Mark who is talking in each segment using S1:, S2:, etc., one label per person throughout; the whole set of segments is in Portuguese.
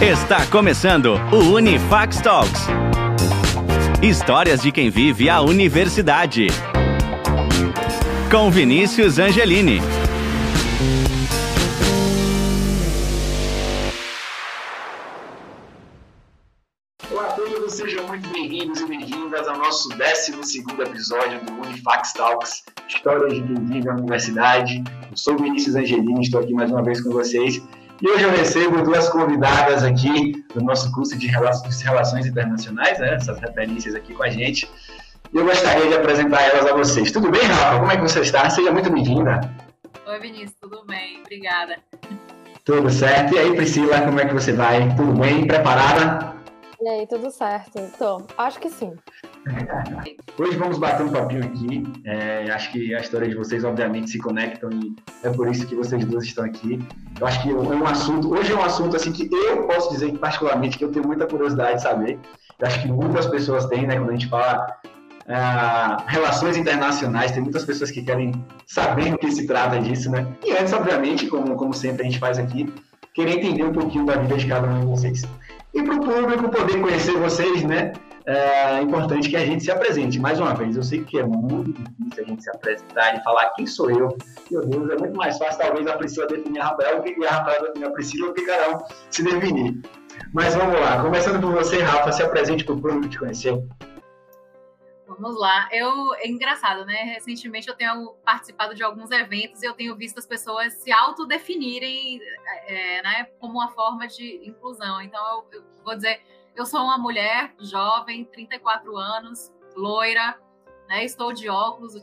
S1: Está começando o Unifax Talks. Histórias de quem vive a universidade. Com Vinícius Angelini.
S2: Olá a todos, sejam muito bem-vindos e bem-vindas ao nosso 12 episódio do Unifax Talks, Histórias de quem vive a universidade. Eu sou Vinícius Angelini, estou aqui mais uma vez com vocês e hoje eu recebo duas convidadas aqui do nosso curso de Relações Internacionais, né? essas referências aqui com a gente. E eu gostaria de apresentar elas a vocês. Tudo bem, Rafa? Como é que você está? Seja muito bem-vinda.
S3: Oi, Vinícius, tudo bem? Obrigada.
S2: Tudo certo. E aí, Priscila, como é que você vai? Tudo bem? Preparada?
S4: E aí, tudo certo? Tô. Acho que sim.
S2: Hoje vamos bater um papinho aqui. É, acho que a história de vocês, obviamente, se conectam e é por isso que vocês duas estão aqui. Eu acho que é um assunto, hoje é um assunto assim que eu posso dizer particularmente, que eu tenho muita curiosidade de saber. Eu acho que muitas pessoas têm, né, quando a gente fala ah, relações internacionais, tem muitas pessoas que querem saber o que se trata disso, né? E antes, obviamente, como, como sempre a gente faz aqui, querer entender um pouquinho da vida de cada um de vocês. E para o público poder conhecer vocês, né? É importante que a gente se apresente. Mais uma vez, eu sei que é muito difícil a gente se apresentar e falar quem sou eu. Meu Deus, é muito mais fácil talvez a Priscila definir a Rafael que a Rafael definir a Priscila, que cada um se definir. Mas vamos lá, começando por você, Rafa, se apresente para o público te conhecer.
S3: Vamos lá. Eu é engraçado, né? Recentemente eu tenho participado de alguns eventos e eu tenho visto as pessoas se autodefinirem, é, né, como uma forma de inclusão. Então eu, eu, vou dizer, eu sou uma mulher jovem, 34 anos, loira, né? Estou de óculos,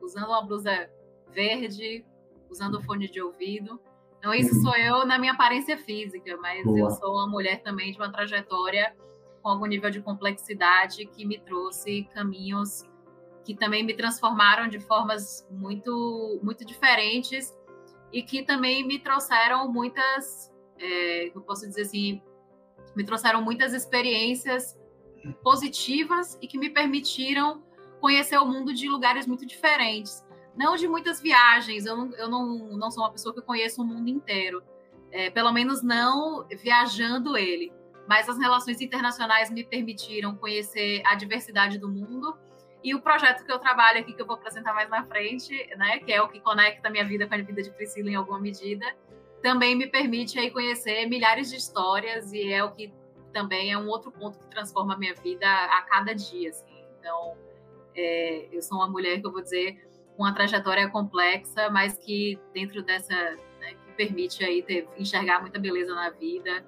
S3: usando uma blusa verde, usando fone de ouvido. Então isso sou eu na minha aparência física, mas Boa. eu sou uma mulher também de uma trajetória com algum nível de complexidade que me trouxe caminhos que também me transformaram de formas muito, muito diferentes e que também me trouxeram muitas, é, eu posso dizer assim, me trouxeram muitas experiências positivas e que me permitiram conhecer o mundo de lugares muito diferentes. Não de muitas viagens, eu não, eu não, não sou uma pessoa que conheça o mundo inteiro, é, pelo menos não viajando ele mas as relações internacionais me permitiram conhecer a diversidade do mundo. E o projeto que eu trabalho aqui, que eu vou apresentar mais na frente, né, que é o que conecta a minha vida com a vida de Priscila em alguma medida, também me permite aí conhecer milhares de histórias e é o que também é um outro ponto que transforma a minha vida a cada dia. Assim. Então, é, eu sou uma mulher que eu vou dizer com uma trajetória complexa, mas que dentro dessa né, que permite aí ter, enxergar muita beleza na vida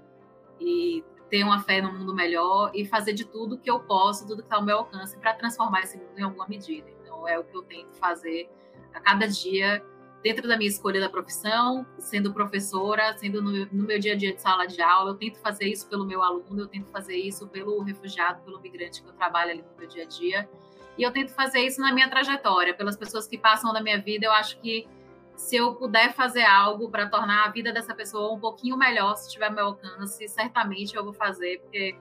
S3: e ter uma fé no mundo melhor e fazer de tudo que eu posso, tudo que está ao meu alcance para transformar esse mundo em alguma medida. Então, é o que eu tento fazer a cada dia, dentro da minha escolha da profissão, sendo professora, sendo no, no meu dia a dia de sala de aula. Eu tento fazer isso pelo meu aluno, eu tento fazer isso pelo refugiado, pelo migrante que eu trabalho ali no meu dia a dia. E eu tento fazer isso na minha trajetória, pelas pessoas que passam na minha vida. Eu acho que se eu puder fazer algo para tornar a vida dessa pessoa um pouquinho melhor, se tiver meu alcance, certamente eu vou fazer, porque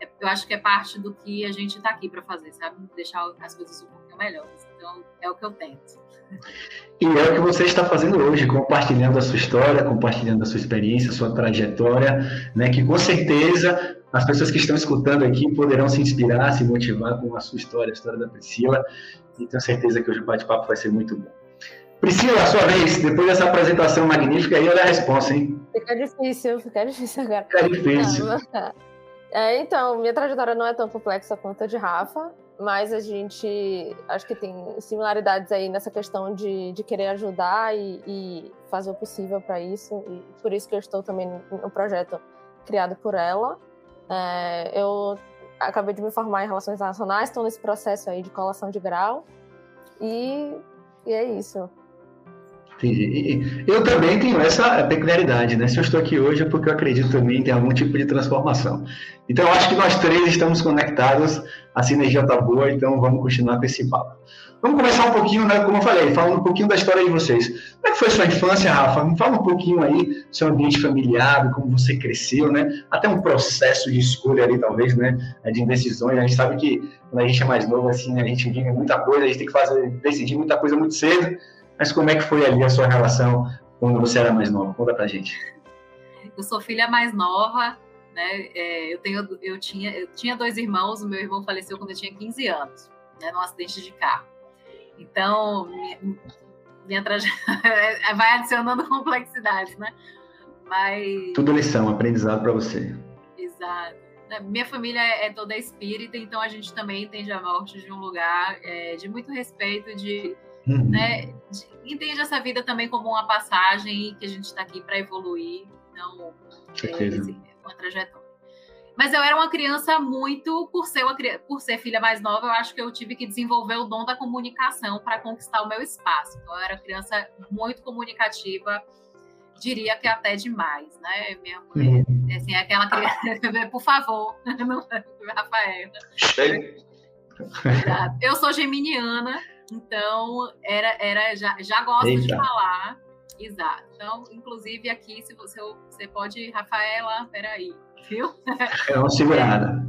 S3: é, eu acho que é parte do que a gente está aqui para fazer, sabe? Deixar as coisas um pouquinho melhores. Então, é o que eu tento.
S2: E é o que você está fazendo hoje, compartilhando a sua história, compartilhando a sua experiência, a sua trajetória, né? Que com certeza as pessoas que estão escutando aqui poderão se inspirar, se motivar com a sua história, a história da Priscila. E tenho certeza que hoje o bate-papo vai ser muito bom. Priscila, a sua vez, depois dessa apresentação magnífica, aí olha a resposta, hein?
S4: Fica difícil, fica difícil agora.
S2: Fica difícil.
S4: É, então, minha trajetória não é tão complexa quanto a de Rafa, mas a gente acho que tem similaridades aí nessa questão de, de querer ajudar e, e fazer o possível para isso. E por isso que eu estou também no projeto criado por ela. É, eu acabei de me formar em Relações Internacionais, estou nesse processo aí de colação de grau. E, e é isso.
S2: Entendi. Eu também tenho essa peculiaridade, né? Se eu estou aqui hoje é porque eu acredito também em algum tipo de transformação. Então, eu acho que nós três estamos conectados, a sinergia está boa, então vamos continuar com esse papo. Vamos começar um pouquinho, né, como eu falei, falando um pouquinho da história de vocês. Como é que foi sua infância, Rafa? Me fala um pouquinho aí seu ambiente familiar, como você cresceu, né? Até um processo de escolha ali, talvez, né? De indecisões. A gente sabe que quando a gente é mais novo, assim, a gente vive muita coisa, a gente tem que fazer, decidir muita coisa muito cedo. Mas como é que foi ali a sua relação quando você era mais nova? Conta pra gente.
S3: Eu sou filha mais nova, Né? É, eu, tenho, eu, tinha, eu tinha dois irmãos, o meu irmão faleceu quando eu tinha 15 anos, né, num acidente de carro. Então, minha, minha trajetória vai adicionando complexidade, né? Mas...
S2: Tudo lição, aprendizado para você.
S3: Exato. Né, minha família é toda espírita, então a gente também entende a morte de um lugar é, de muito respeito, de, uhum. né, de, entende essa vida também como uma passagem que a gente está aqui para evoluir, não é, uma trajetória. Mas eu era uma criança muito, por ser, uma, por ser filha mais nova, eu acho que eu tive que desenvolver o dom da comunicação para conquistar o meu espaço. Então, eu era criança muito comunicativa, diria que até demais, né? Minha mãe, uhum. assim, aquela criança, por favor, não, Rafael. Eu sou geminiana, então era, era já, já gosto Eita. de falar. Exato. Então, inclusive aqui, se você, você pode, Rafaela, peraí, viu?
S2: É uma segurada.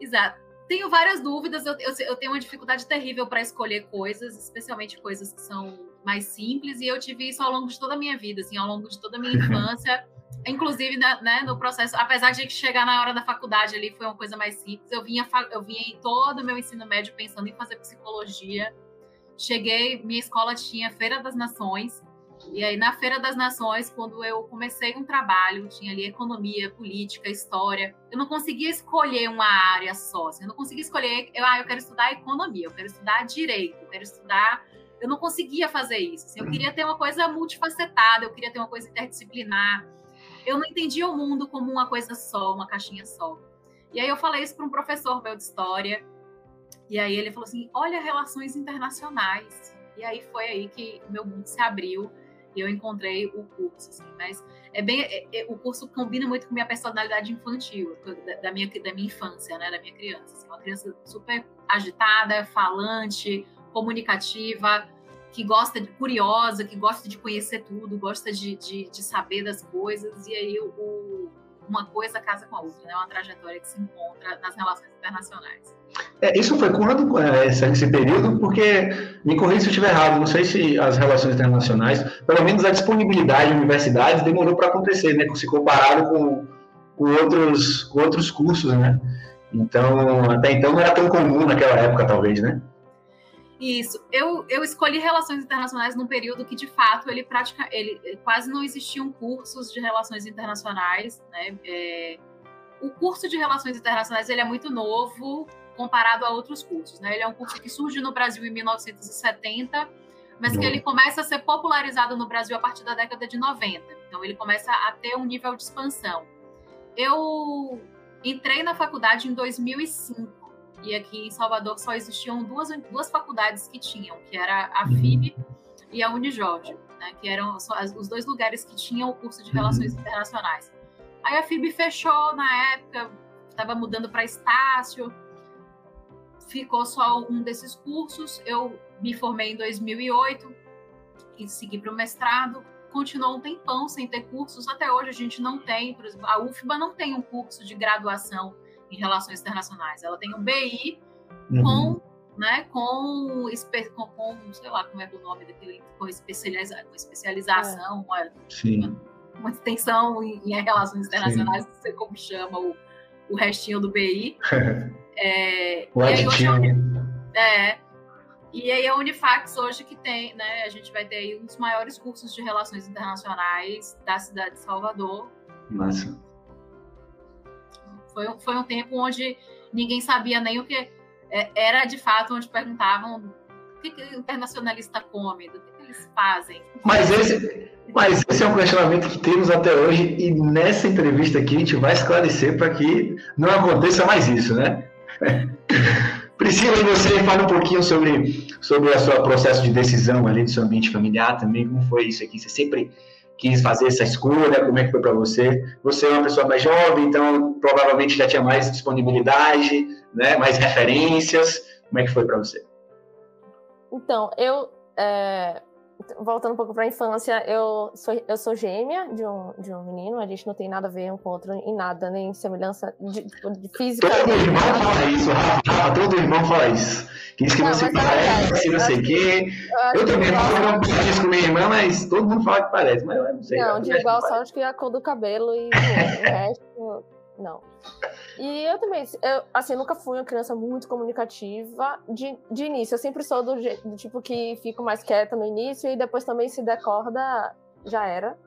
S3: Exato. Tenho várias dúvidas, eu, eu, eu tenho uma dificuldade terrível para escolher coisas, especialmente coisas que são mais simples, e eu tive isso ao longo de toda a minha vida, assim, ao longo de toda a minha infância. Inclusive, né, no processo, apesar de chegar na hora da faculdade ali foi uma coisa mais simples, eu vinha, eu vinha em todo o meu ensino médio pensando em fazer psicologia. Cheguei, minha escola tinha Feira das Nações, e aí na Feira das Nações, quando eu comecei um trabalho, tinha ali economia, política, história, eu não conseguia escolher uma área só, assim, eu não conseguia escolher, eu, ah, eu quero estudar economia, eu quero estudar direito, eu quero estudar eu não conseguia fazer isso. Assim, eu queria ter uma coisa multifacetada, eu queria ter uma coisa interdisciplinar. Eu não entendia o mundo como uma coisa só, uma caixinha só. E aí eu falei isso para um professor meu de história. E aí ele falou assim: "Olha relações internacionais". E aí foi aí que meu mundo se abriu e eu encontrei o curso, assim, mas é bem é, é, o curso combina muito com minha personalidade infantil, da, da minha da minha infância, né, da minha criança, assim, uma criança super agitada, falante, comunicativa, que gosta de curiosa, que gosta de conhecer tudo, gosta de, de, de saber das coisas, e aí o, uma coisa casa com a outra, né? uma trajetória que se encontra nas relações internacionais.
S2: É, isso foi quando, é, esse, esse, período, porque, me corrija se eu estiver errado, não sei se as relações internacionais, pelo menos a disponibilidade de universidades demorou para acontecer, né, se comparado com, com, outros, com outros cursos, né? Então, até então não era tão comum naquela época, talvez, né?
S3: Isso. Eu, eu escolhi relações internacionais num período que, de fato, ele pratica, ele quase não existiam cursos de relações internacionais, né? É, o curso de relações internacionais ele é muito novo comparado a outros cursos, né? Ele é um curso que surge no Brasil em 1970, mas que ele começa a ser popularizado no Brasil a partir da década de 90. Então ele começa a ter um nível de expansão. Eu entrei na faculdade em 2005 e aqui em Salvador só existiam duas, duas faculdades que tinham, que era a. FIB e a Unijorge, né, que eram os dois lugares que tinham o curso de uhum. Relações Internacionais. Aí a FIB fechou na época, estava mudando para Estácio, ficou só um desses cursos. Eu me formei em 2008 e segui para o mestrado. Continuou um tempão sem ter cursos. Até hoje a gente não tem, a UFBA não tem um curso de graduação em relações internacionais. Ela tem um BI uhum. com, né, com, com, com, sei lá, como é, é o nome daquele, com, especializa, com especialização, é. uma, uma, uma, extensão em, em relações internacionais, Sim. não sei como chama o, o restinho do BI.
S2: é, o aditinho.
S3: É, e aí a Unifax hoje que tem, né, a gente vai ter aí um dos maiores cursos de relações internacionais da cidade de Salvador.
S2: Massa.
S3: Foi, foi um tempo onde ninguém sabia nem o que é, era de fato onde perguntavam o que, que o internacionalista come, do que, que eles fazem.
S2: Mas esse, mas esse é um questionamento que temos até hoje e nessa entrevista aqui a gente vai esclarecer para que não aconteça mais isso, né? Priscila, e você fala um pouquinho sobre, sobre o seu processo de decisão ali do seu ambiente familiar também, como foi isso aqui? Você sempre quis fazer essa escolha? Como é que foi para você? Você é uma pessoa mais jovem, então provavelmente já tinha mais disponibilidade, né? mais referências. Como é que foi para você?
S4: Então, eu é, voltando um pouco para a infância, eu sou, eu sou gêmea de um, de um menino, a gente não tem nada a ver um com o outro em nada, nem semelhança de, de física.
S2: Todo irmão fala isso, Rafa, todo irmão fala isso. Que diz que não, você parece, não sei o quê. Eu, eu também não falo isso com minha irmã, mas todo mundo fala que parece, mas eu não sei.
S4: Não, de igual só acho que a cor do cabelo e o resto Não. E eu também, eu, assim, nunca fui uma criança muito comunicativa de, de início. Eu sempre sou do, do tipo que fico mais quieta no início e depois também se decorda, já era.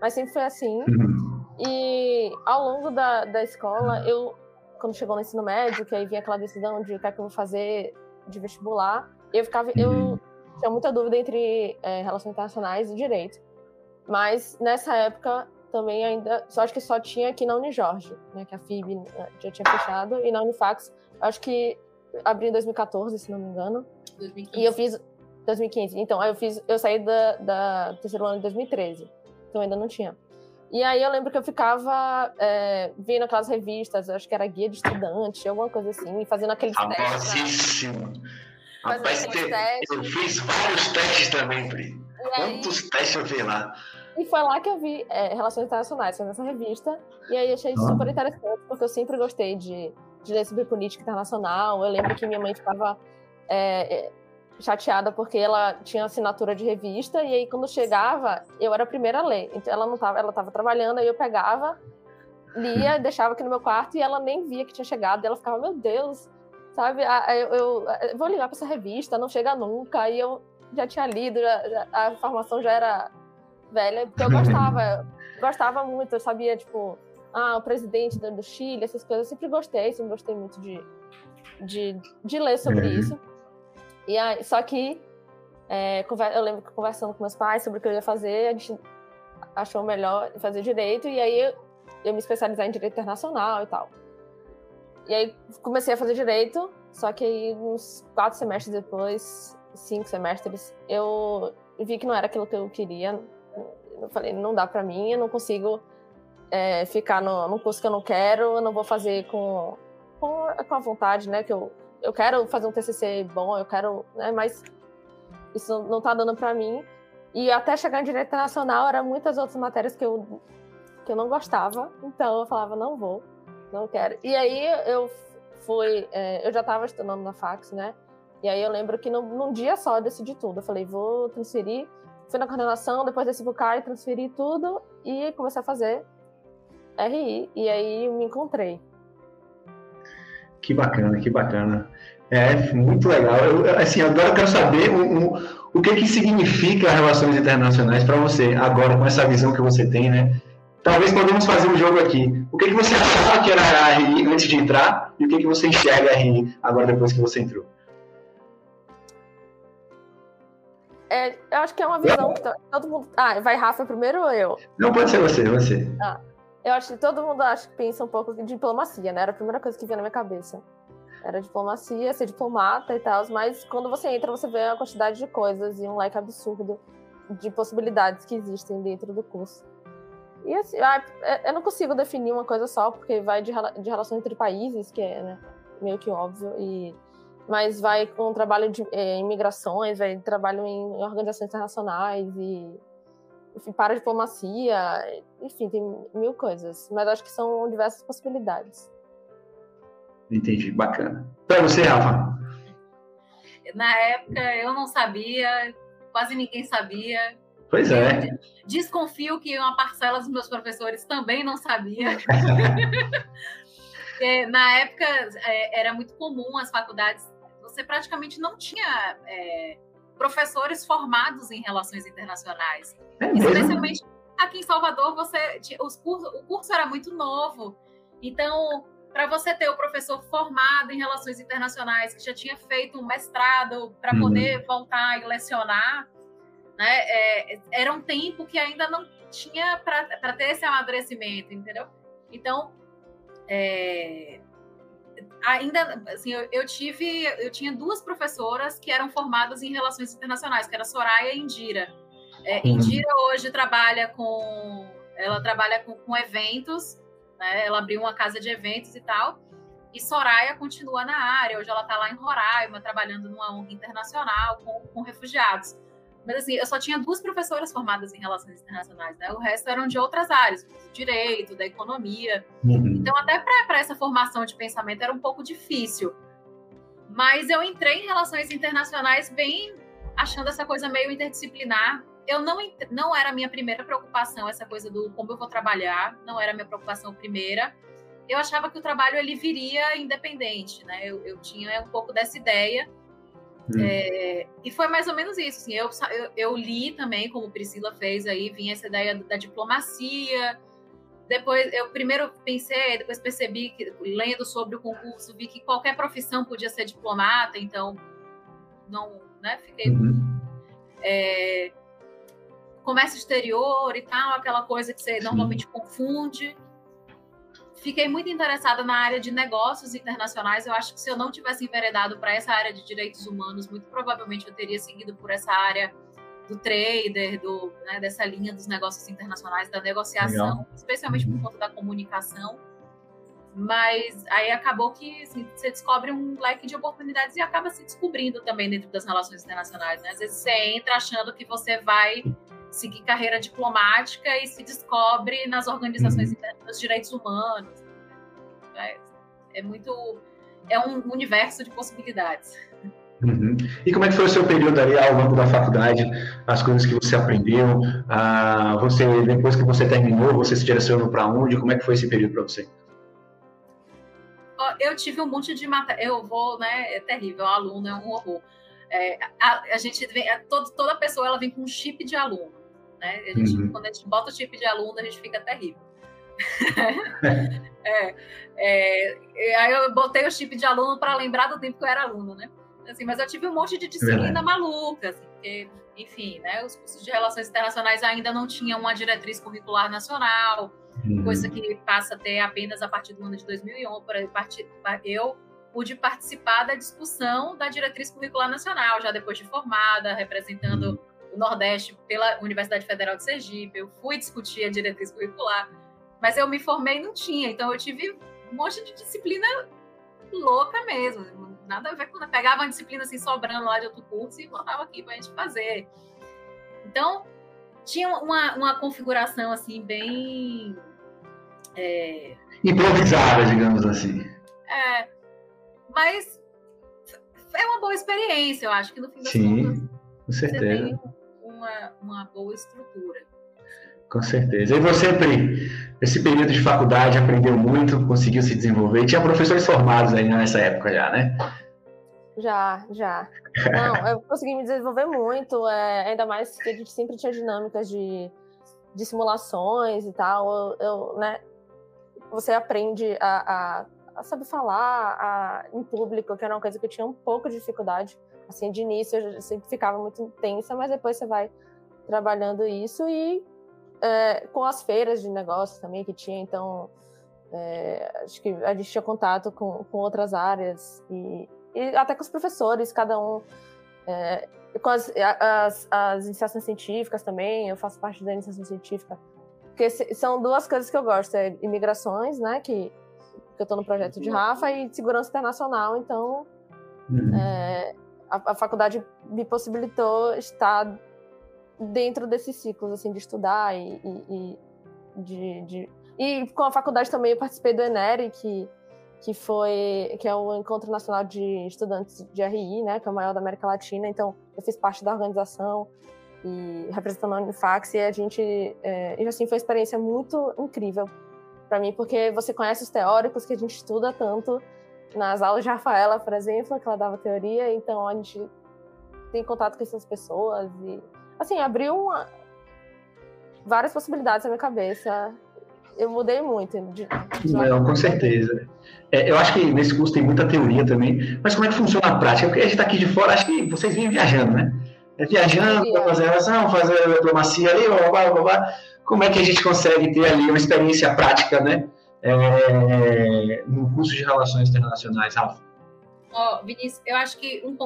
S4: Mas sempre foi assim. Uhum. E ao longo da, da escola, eu, quando chegou no ensino médio, que aí vinha aquela decisão de o que é que eu vou fazer de vestibular, eu ficava. Eu uhum. tinha muita dúvida entre é, relações internacionais e direito. Mas nessa época também ainda. Só acho que só tinha aqui na Unijorge, né? Que a FIB né, já tinha fechado. E na Unifax, acho que abri em 2014, se não me engano. 2015. E eu fiz. 2015. Então, aí eu fiz. Eu saí da, da terceiro ano em 2013. Então ainda não tinha. E aí eu lembro que eu ficava é, vendo aquelas revistas, acho que era guia de estudante, alguma coisa assim, fazendo aqueles
S2: testes. Rapaz, eu fiz vários testes também, Pri. Quantos testes eu vi lá?
S4: E foi lá que eu vi é, Relações Internacionais, foi nessa revista. E aí achei ah. super interessante, porque eu sempre gostei de, de ler sobre política internacional. Eu lembro que minha mãe ficava é, é chateada porque ela tinha assinatura de revista e aí quando chegava eu era a primeira a ler. Então ela não tava, ela estava trabalhando aí eu pegava, lia, deixava aqui no meu quarto e ela nem via que tinha chegado. E ela ficava, meu Deus, sabe? Eu, eu, eu vou ligar para essa revista, não chega nunca. E eu já tinha lido, já, a informação já era velha, porque eu gostava, gostava muito, eu sabia, tipo, ah, o presidente do Chile, essas coisas, eu sempre gostei, sempre gostei muito de, de, de ler sobre uhum. isso. E aí, só que é, eu lembro que conversando com meus pais sobre o que eu ia fazer, a gente achou melhor fazer direito, e aí eu, eu me especializar em direito internacional e tal. E aí comecei a fazer direito, só que aí uns quatro semestres depois, cinco semestres, eu vi que não era aquilo que eu queria, eu falei, não dá para mim, eu não consigo é, ficar no, no curso que eu não quero, eu não vou fazer com, com, com a vontade, né? Que eu, eu quero fazer um TCC bom, eu quero, né? Mas isso não tá dando para mim. E até chegar em direito internacional, eram muitas outras matérias que eu, que eu não gostava, então eu falava, não vou, não quero. E aí eu fui, é, eu já estava estudando na fax, né? E aí eu lembro que num, num dia só eu decidi tudo. Eu falei, vou transferir fui na coordenação, depois desse Bucai, transferi tudo e comecei a fazer RI. E aí me encontrei.
S2: Que bacana, que bacana. É muito legal. Eu, assim, agora eu quero saber o, o, que, que significa relações internacionais para você, agora com essa visão que você tem, né? Talvez podemos fazer um jogo aqui. O que, que você achava que era RI antes de entrar e o que, que você enxerga RI agora depois que você entrou?
S4: É, eu acho que é uma visão que todo mundo. Ah, vai Rafa primeiro ou eu?
S2: Não, pode ser você, você.
S4: Ah, eu acho que todo mundo acho que pensa um pouco de diplomacia, né? Era a primeira coisa que vinha na minha cabeça. Era diplomacia, ser diplomata e tal, mas quando você entra, você vê uma quantidade de coisas e um leque absurdo de possibilidades que existem dentro do curso. E assim, ah, é, eu não consigo definir uma coisa só, porque vai de, de relação entre países, que é né, meio que óbvio, e mas vai com trabalho de, é, em migrações, vai trabalho em organizações internacionais e enfim, para a diplomacia, enfim, tem mil coisas, mas acho que são diversas possibilidades.
S2: Entendi, bacana. Para você, Rafa?
S3: Na época eu não sabia, quase ninguém sabia.
S2: Pois é.
S3: Desconfio que uma parcela dos meus professores também não sabia. na época é, era muito comum as faculdades você praticamente não tinha é, professores formados em relações internacionais. É Especialmente aqui em Salvador, você os cursos, o curso era muito novo. Então, para você ter o professor formado em relações internacionais, que já tinha feito um mestrado para uhum. poder voltar e lecionar, né, é, era um tempo que ainda não tinha para ter esse amadurecimento, entendeu? Então, é, ainda assim, eu, eu, tive, eu tinha duas professoras que eram formadas em relações internacionais, que era Soraya e Indira. É. Indira hoje trabalha com, ela trabalha com, com eventos, né? Ela abriu uma casa de eventos e tal. E Soraya continua na área. Hoje ela está lá em Roraima, trabalhando numa ONG internacional com, com refugiados. Mas assim, eu só tinha duas professoras formadas em relações internacionais, né? O resto eram de outras áreas, do direito, da economia. Uhum. Então, até para essa formação de pensamento era um pouco difícil. Mas eu entrei em relações internacionais bem achando essa coisa meio interdisciplinar. Eu não, não era a minha primeira preocupação, essa coisa do como eu vou trabalhar, não era a minha preocupação primeira. eu achava que o trabalho ele viria independente, né? Eu, eu tinha um pouco dessa ideia. Hum. É, e foi mais ou menos isso. Assim, eu, eu, eu, li também, como Priscila fez aí, vinha essa ideia da diplomacia. Depois, eu primeiro pensei, depois percebi que, lendo sobre o concurso, vi que qualquer profissão podia ser diplomata, então não, né? Fiquei. Uhum. É, comércio exterior e tal, aquela coisa que você Sim. normalmente confunde fiquei muito interessada na área de negócios internacionais. Eu acho que se eu não tivesse enveredado para essa área de direitos humanos, muito provavelmente eu teria seguido por essa área do trader, do, né, dessa linha dos negócios internacionais, da negociação, Legal. especialmente por uhum. conta da comunicação. Mas aí acabou que assim, você descobre um leque de oportunidades e acaba se descobrindo também dentro das relações internacionais. Né? Às vezes você entra achando que você vai seguir carreira diplomática e se descobre nas organizações uhum. internas dos direitos humanos. É, é, muito. É um universo de possibilidades.
S2: Uhum. E como é que foi o seu período ali ao longo da faculdade? As coisas que você aprendeu? Ah, você depois que você terminou, você se direcionou para onde? Como é que foi esse período para você?
S3: Eu tive um monte de matéria. Eu vou, né? É terrível. Aluno é um horror. É, a, a, gente vem, a, todo, toda pessoa ela vem com um chip de aluno. Né? A gente, uhum. Quando a gente bota o chip de aluno, a gente fica terrível. é, é, aí eu botei o chip de aluno para lembrar do tempo que eu era aluno, né? Assim, mas eu tive um monte de disciplina maluca, assim, porque, enfim, né, os cursos de relações internacionais ainda não tinham uma diretriz curricular nacional, uhum. coisa que passa a ter apenas a partir do ano de 2001. Eu pude participar da discussão da diretriz curricular nacional, já depois de formada, representando uhum o Nordeste pela Universidade Federal de Sergipe, eu fui discutir a diretriz curricular, mas eu me formei e não tinha, então eu tive um monte de disciplina louca mesmo, nada a ver com. Pegava uma disciplina assim sobrando lá de outro curso e botava aqui para a gente fazer. Então, tinha uma, uma configuração assim bem.
S2: É... Improvisada, digamos assim.
S3: É, mas é uma boa experiência, eu acho que no fim das
S2: Sim, contas. Com certeza
S3: uma, uma boa estrutura.
S2: Com certeza. E você, Pri, esse período de faculdade aprendeu muito, conseguiu se desenvolver. Tinha professores formados aí nessa época já, né?
S4: Já, já. Não, eu consegui me desenvolver muito, é, ainda mais que a gente sempre tinha dinâmicas de, de simulações e tal. Eu, eu né, você aprende a, a, a saber falar a, em público, que era uma coisa que eu tinha um pouco de dificuldade. Assim, de início eu sempre ficava muito intensa, mas depois você vai trabalhando isso e é, com as feiras de negócios também que tinha, então é, acho que a gente tinha contato com, com outras áreas e, e até com os professores, cada um é, com as, as, as, iniciações científicas também, eu faço parte da iniciação científica, porque são duas coisas que eu gosto, é imigrações, né, que, que eu estou no projeto de Rafa, e segurança internacional, então uhum. é, a, a faculdade me possibilitou estar dentro desses ciclos, assim, de estudar e, e, e de, de, E com a faculdade também eu participei do ENERI, que, que foi... que é o Encontro Nacional de Estudantes de RI, né, que é o maior da América Latina, então eu fiz parte da organização e representando a Unifax, e a gente... É, e assim, foi uma experiência muito incrível para mim, porque você conhece os teóricos que a gente estuda tanto, nas aulas de Rafaela, por exemplo, que ela dava teoria, então a gente tem contato com essas pessoas e assim, abriu uma... várias possibilidades na minha cabeça. Eu mudei muito. De,
S2: Não, com certeza. É, eu acho que nesse curso tem muita teoria também, mas como é que funciona a prática? Porque a gente está aqui de fora, acho que vocês vêm viajando, né? É viajando, para fazer relação, fazer diplomacia ali, blá, blá, blá, blá. Como é que a gente consegue ter ali uma experiência prática, né? é, no curso de Relações Internacionais, Rafa?
S3: Oh, Vinícius, eu acho que um,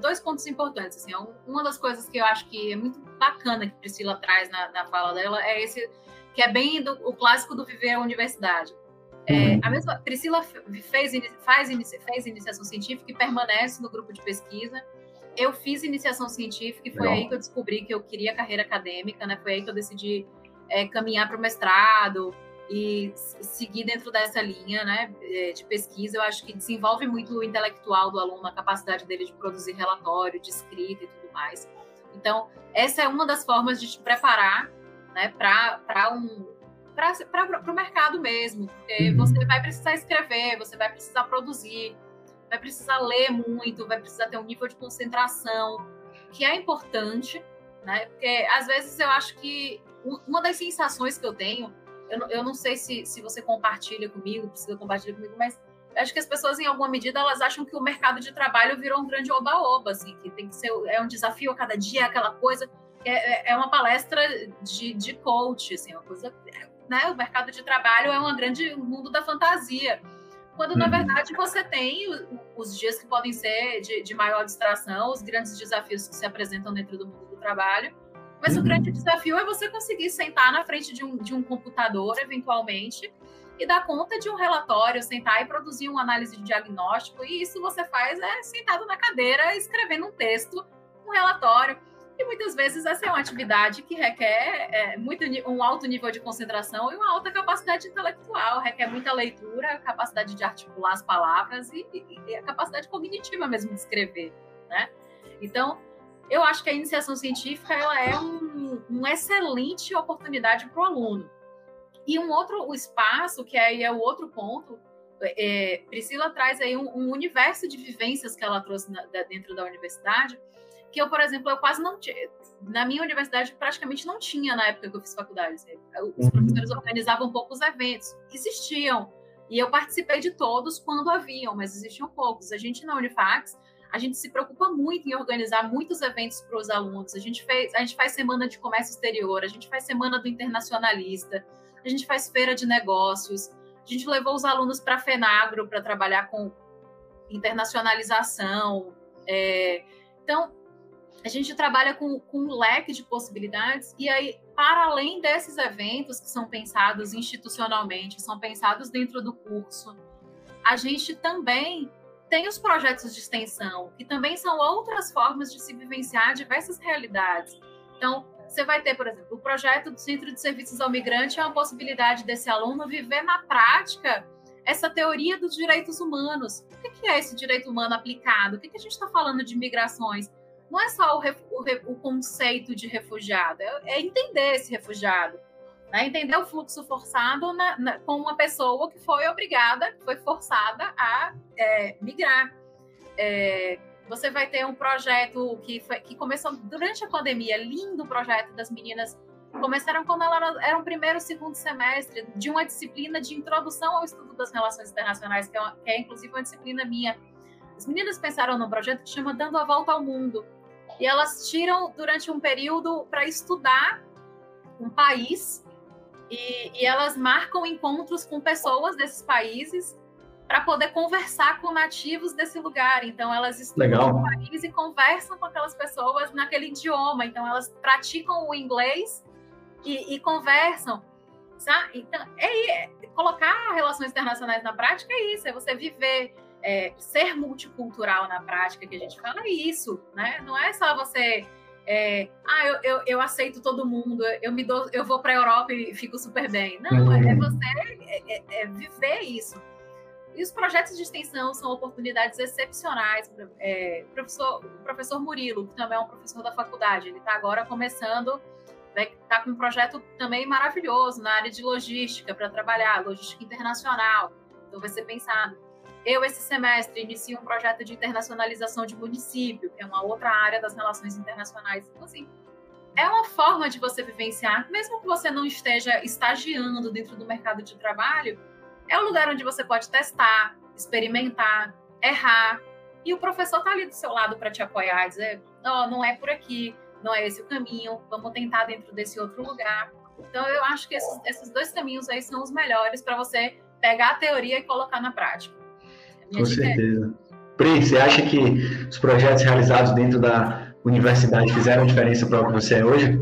S3: dois pontos importantes. Assim, uma das coisas que eu acho que é muito bacana que Priscila traz na, na fala dela é esse que é bem do, o clássico do viver a universidade. É, uhum. a mesma Priscila fez, faz, fez iniciação científica e permanece no grupo de pesquisa. Eu fiz iniciação científica e foi Legal. aí que eu descobri que eu queria carreira acadêmica, né? Foi aí que eu decidi é, caminhar para o mestrado, e seguir dentro dessa linha né, é, de pesquisa, eu acho que desenvolve muito o intelectual do aluno, a capacidade dele de produzir relatório, de escrita e tudo mais. Então, essa é uma das formas de te preparar né, para um, para o mercado mesmo. Porque uhum. você vai precisar escrever, você vai precisar produzir, vai precisar ler muito, vai precisar ter um nível de concentração que é importante, né? Porque às vezes eu acho que uma das sensações que eu tenho, eu, não, eu não sei se, se você compartilha comigo, precisa compartilhar comigo, mas acho que as pessoas, em alguma medida, elas acham que o mercado de trabalho virou um grande oba-oba, assim, que tem que ser, é um desafio a cada dia, aquela coisa. É, é, é uma palestra de, de coach, assim, uma coisa. Né? O mercado de trabalho é um grande mundo da fantasia. Quando, na uhum. verdade, você tem os dias que podem ser de, de maior distração, os grandes desafios que se apresentam dentro do mundo do trabalho. Mas uhum. o grande desafio é você conseguir sentar na frente de um, de um computador, eventualmente, e dar conta de um relatório, sentar e produzir uma análise de diagnóstico. E isso você faz é sentado na cadeira, escrevendo um texto, um relatório. E muitas vezes essa é uma atividade que requer é, muito, um alto nível de concentração e uma alta capacidade intelectual, requer muita leitura, capacidade de articular as palavras e, e, e a capacidade cognitiva mesmo de escrever, né? Então, eu acho que a iniciação científica ela é um, uma excelente oportunidade para o aluno. E um outro espaço, que aí é o outro ponto, é, Priscila traz aí um, um, universo de vivências que ela trouxe na, dentro da universidade, que eu, por exemplo, eu quase não tinha. Na minha universidade, praticamente não tinha na época que eu fiz faculdade. Os uhum. professores organizavam poucos eventos. Existiam. E eu participei de todos quando haviam, mas existiam poucos. A gente na Unifax, a gente se preocupa muito em organizar muitos eventos para os alunos. A gente, fez, a gente faz semana de comércio exterior, a gente faz semana do internacionalista, a gente faz feira de negócios. A gente levou os alunos para a FENAGRO para trabalhar com internacionalização. É, então, a gente trabalha com, com um leque de possibilidades, e aí, para além desses eventos que são pensados institucionalmente, são pensados dentro do curso, a gente também tem os projetos de extensão, que também são outras formas de se vivenciar diversas realidades. Então, você vai ter, por exemplo, o projeto do Centro de Serviços ao Migrante é uma possibilidade desse aluno viver na prática essa teoria dos direitos humanos. O que é esse direito humano aplicado? O que a gente está falando de migrações? não é só o, o, o conceito de refugiado, é, é, entender esse refugiado. Né? Entender o fluxo forçado na, na, com uma pessoa que foi obrigada, foi forçada a é, migrar. É, você vai ter um projeto que, foi, que começou durante a pandemia, lindo projeto das meninas. Começaram quando elas eram primeiro, segundo semestre de uma disciplina de introdução ao estudo das relações internacionais, que é, uma, que é inclusive uma disciplina minha. As meninas pensaram num projeto que chama Dando a Volta ao Mundo, e elas tiram durante um período para estudar um país e, e, elas marcam encontros com pessoas desses países para poder conversar com nativos desse lugar. Então elas estudam Legal. o país e conversam com aquelas pessoas naquele idioma. Então elas praticam o inglês e, e conversam. Sabe? Então, é, é, colocar relações internacionais na prática é isso, é você viver é, ser multicultural na prática que a gente fala é isso, né? Não é só você é, ah, eu, eu, eu, aceito todo mundo, eu me dou, eu vou para a Europa e fico super bem. Não, é, é você é, é, é, viver isso. E os projetos de extensão são oportunidades excepcionais. É, professor, o professor Murilo, que também é um professor da faculdade, ele está agora começando, está com um projeto também maravilhoso na área de logística para trabalhar, logística internacional. Então vai ser pensado eu, esse semestre, inicio um projeto de internacionalização de município, que é uma outra área das relações internacionais. Então, assim, é uma forma de você vivenciar, mesmo que você não esteja estagiando dentro do mercado de trabalho, é um lugar onde você pode testar, experimentar, errar, e o professor está ali do seu lado para te apoiar, dizer, oh, não é por aqui, não é esse o caminho, vamos tentar dentro desse outro lugar. Então, eu acho que esses, esses dois caminhos aí são os melhores para você pegar a teoria e colocar na prática.
S2: Com certeza. Pri, você acha que os projetos realizados dentro da universidade fizeram diferença para o que você é hoje?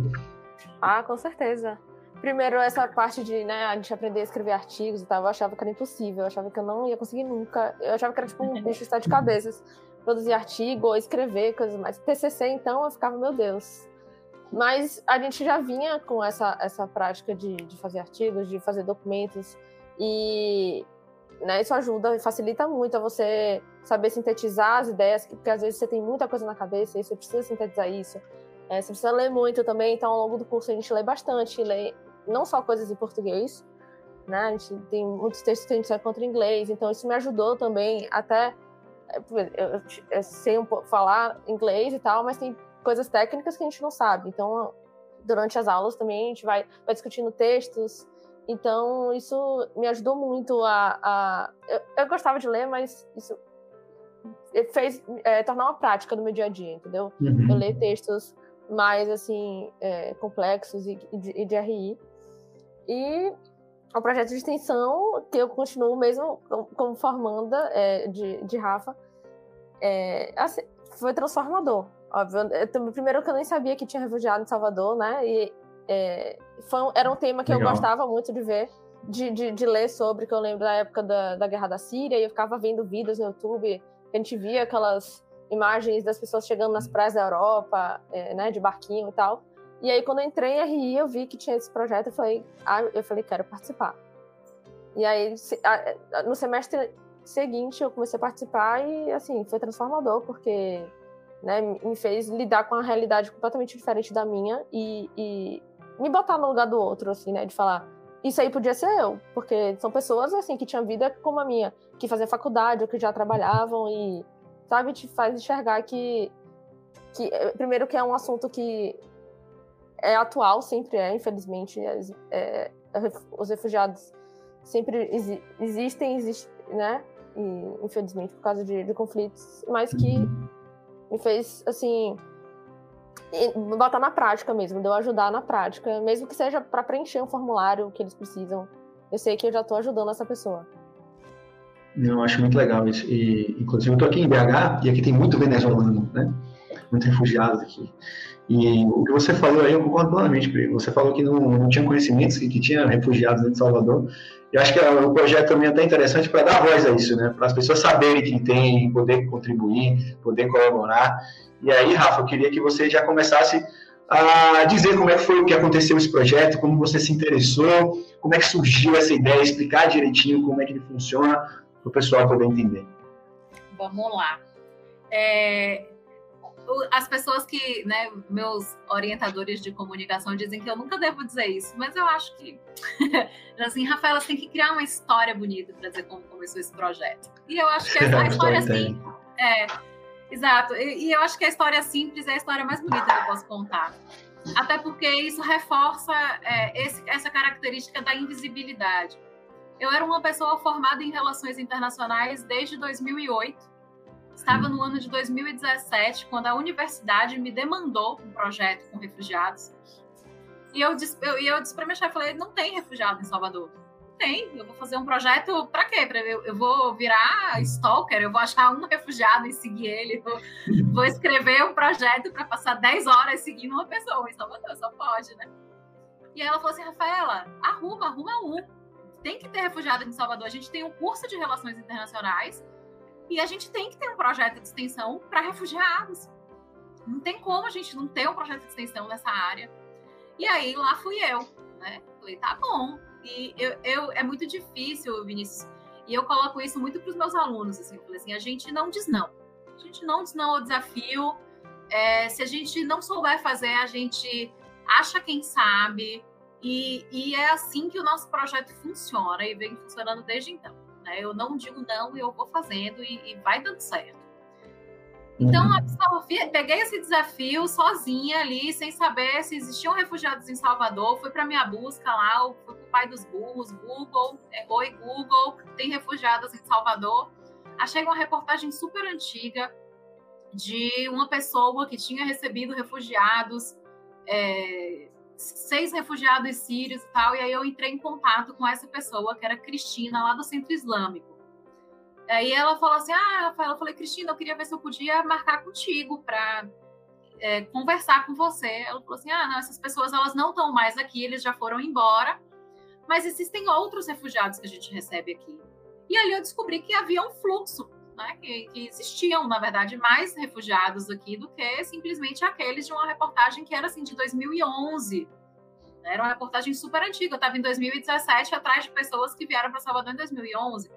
S4: Ah, com certeza. Primeiro, essa parte de né, a gente aprender a escrever artigos e tal, eu achava que era impossível, eu achava que eu não ia conseguir nunca. Eu achava que era tipo um bicho de cabeças. Produzir artigo ou escrever coisas mais. TCC, então, eu ficava, meu Deus. Mas a gente já vinha com essa, essa prática de, de fazer artigos, de fazer documentos. E né? Isso ajuda e facilita muito a você saber sintetizar as ideias, porque às vezes você tem muita coisa na cabeça e você precisa sintetizar isso. É, você precisa ler muito também, então ao longo do curso a gente lê bastante, lê não só coisas em português, né? A gente tem muitos textos que a gente só encontra em inglês, então isso me ajudou também até eu, eu sei um pouco falar inglês e tal, mas tem coisas técnicas que a gente não sabe. Então, durante as aulas também a gente vai, vai discutindo textos. Então, isso me ajudou muito a. a eu, eu, gostava de ler, mas isso fez é, tornar uma prática no meu dia a dia, entendeu? Uhum. Eu ler textos mais assim é, complexos e, e, de, e de RI. E o projeto de extensão, que eu continuo mesmo como formanda é, de, de Rafa, é, assim, foi transformador. Óbvio. Eu, primeiro que eu nem sabia que tinha refugiado em Salvador, né? E é, foi, era um tema que Legal. eu gostava muito de ver, de, de, de, ler sobre, que eu lembro da época da, da Guerra da Síria, e eu ficava vendo vídeos no YouTube, a gente via aquelas imagens das pessoas chegando nas praias da Europa, é, né, de barquinho e tal. E aí, quando eu entrei em RI, eu vi que tinha esse projeto, eu falei, ah, eu falei, quero participar. E aí, no semestre seguinte, eu comecei a participar e, assim, foi transformador, porque né, me fez lidar com uma realidade completamente diferente da minha e, e me botar no lugar do outro, assim, né, de falar, isso aí podia ser eu, porque são pessoas, assim, que tinham vida como a minha, que faziam faculdade ou que já trabalhavam e, sabe, te faz enxergar que, que primeiro que é um assunto que é atual, sempre é, infelizmente. É, é, os refugiados sempre exi existem, existe, né? E, infelizmente, por causa de, de conflitos, mas que me fez, assim, botar na prática mesmo, deu ajudar na prática, mesmo que seja para preencher um formulário que eles precisam. Eu sei que eu já estou ajudando essa pessoa.
S2: Eu acho muito legal isso. E, inclusive, eu estou aqui em BH e aqui tem muito venezuelano, né? Muitos refugiados aqui. E o que você falou aí, eu concordo plenamente. Você falou que não, não tinha conhecimentos, que, que tinha refugiados de Salvador. Eu acho que é um projeto também é até interessante para dar voz a isso, né? Para as pessoas saberem que tem, poder contribuir, poder colaborar. E aí, Rafa, eu queria que você já começasse a dizer como é que foi que aconteceu esse projeto, como você se interessou, como é que surgiu essa ideia, explicar direitinho como é que ele funciona, para o pessoal poder entender.
S3: Vamos lá. É, as pessoas que, né, meus orientadores de comunicação dizem que eu nunca devo dizer isso, mas eu acho que, assim, Rafaela, você tem que criar uma história bonita para dizer como começou esse projeto. E eu acho que a, história assim, é, exato. E, e, eu acho que a história simples é a história mais bonita que eu posso contar. Até porque isso reforça é, esse, essa característica da invisibilidade. Eu era uma pessoa formada em relações internacionais desde 2008 Estava no ano de 2017, quando a universidade me demandou um projeto com refugiados. E eu disse, eu, eu disse para minha chefe, falei, não tem refugiado em Salvador. Tem, eu vou fazer um projeto para quê? Pra, eu, eu, vou virar stalker, eu vou achar um refugiado e seguir ele, vou, vou escrever um projeto para passar 10 horas seguindo uma pessoa em Salvador, só pode, né? E ela falou assim, Rafaela, arruma, arruma um. Tem que ter refugiado em Salvador. A gente tem um curso de relações internacionais e a gente tem que ter um projeto de extensão para refugiados. Não tem como a gente não ter um projeto de extensão nessa área. E aí lá fui eu, né? Falei, tá bom. E eu, eu é muito difícil, Vinícius. E eu coloco isso muito para os meus alunos, assim, eu falei assim, a gente não diz não. A gente não diz não ao desafio. É, se a gente não souber fazer, a gente acha quem sabe. E, e é assim que o nosso projeto funciona e vem funcionando desde então. Né? Eu não digo não e eu vou fazendo e, e vai dando certo. Então, uhum. peguei esse desafio sozinha ali, sem saber se existiam refugiados em Salvador. Fui para minha busca lá, fui para o pai dos burros, Google, é, oi Google, tem refugiados em Salvador. Achei uma reportagem super antiga de uma pessoa que tinha recebido refugiados é, seis refugiados sírios e tal, e aí eu entrei em contato com essa pessoa, que era Cristina, lá do Centro Islâmico. Aí ela falou assim: Ah, Rafaela, eu falei, Cristina, eu queria ver se eu podia marcar contigo para é, conversar com você. Ela falou assim: Ah, não, essas pessoas elas não estão mais aqui, eles já foram embora, mas existem outros refugiados que a gente recebe aqui. E ali eu descobri que havia um fluxo né, que, que, existiam, na verdade, mais refugiados aqui do que simplesmente aqueles de uma reportagem que era assim de 2011. Era uma reportagem super antiga. Eu estava em 2017 atrás de pessoas que vieram para Salvador em 2011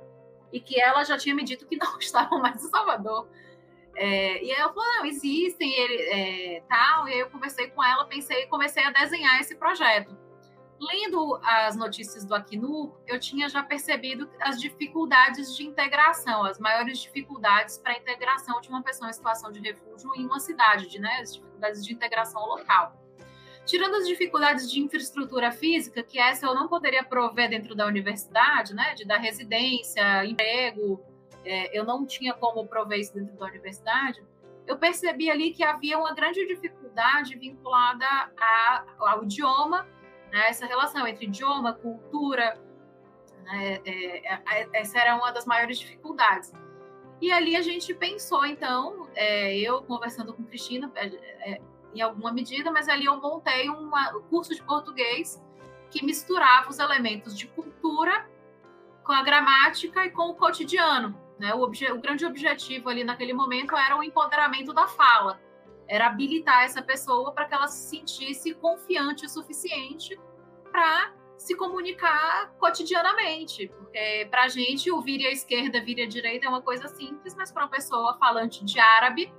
S3: e que ela já tinha me dito que não estavam mais em Salvador. É, e ela falou, não, existem, ele, é, tal. E aí eu conversei com ela, pensei, comecei a desenhar esse projeto. Lendo as notícias do Acnur, eu tinha já percebido as dificuldades de integração, as maiores dificuldades para a integração de uma pessoa em situação de refúgio em uma cidade, né? As dificuldades de integração local. Tirando as dificuldades de infraestrutura física, que essa eu não poderia prover dentro da universidade, né? De dar residência, emprego, é, eu não tinha como prover isso dentro da universidade. Eu percebi ali que havia uma grande dificuldade vinculada a, ao idioma né? essa relação entre idioma, cultura, né? é, é, é, essa era uma das maiores dificuldades. E ali a gente pensou, então, é, eu conversando com Cristina, é, é, em alguma medida, mas ali eu montei um curso de português que misturava os elementos de cultura com a gramática e com o cotidiano. Né? O, o grande objetivo ali naquele momento era o empoderamento da fala era habilitar essa pessoa para que ela se sentisse confiante o suficiente para se comunicar cotidianamente. Porque para a gente o vire à esquerda, vire à direita é uma coisa simples, mas para uma pessoa falante de árabe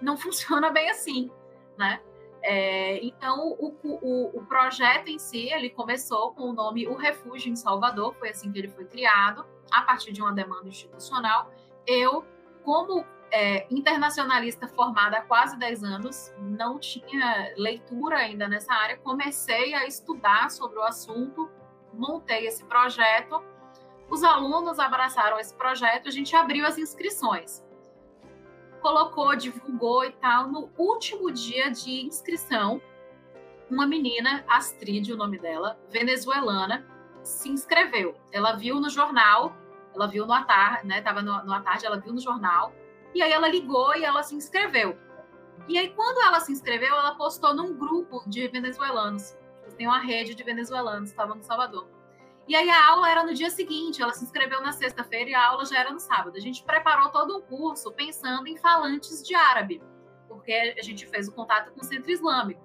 S3: não funciona bem assim, né? É, então, o, o, o, projeto em si, ele começou com o nome O Refúgio em Salvador, foi assim que ele foi criado, a partir de uma demanda institucional. Eu, como é, internacionalista formada há quase 10 anos, não tinha leitura ainda nessa área, comecei a estudar sobre o assunto, montei esse projeto, os alunos abraçaram esse projeto, a gente abriu as inscrições. Colocou, divulgou e tal. No último dia de inscrição, uma menina, Astrid, o nome dela, venezuelana, se inscreveu. Ela viu no jornal, ela viu no atar, né? Tava no, no atar, ela viu no jornal e aí ela ligou e ela se inscreveu. E aí, quando ela se inscreveu, ela postou num grupo de venezuelanos. Tem uma rede de venezuelanos, estavam no Salvador. E aí a aula era no dia seguinte, ela se inscreveu na sexta-feira e a aula já era no sábado. A gente preparou todo o curso pensando em falantes de árabe, porque a gente fez o contato com o centro islâmico.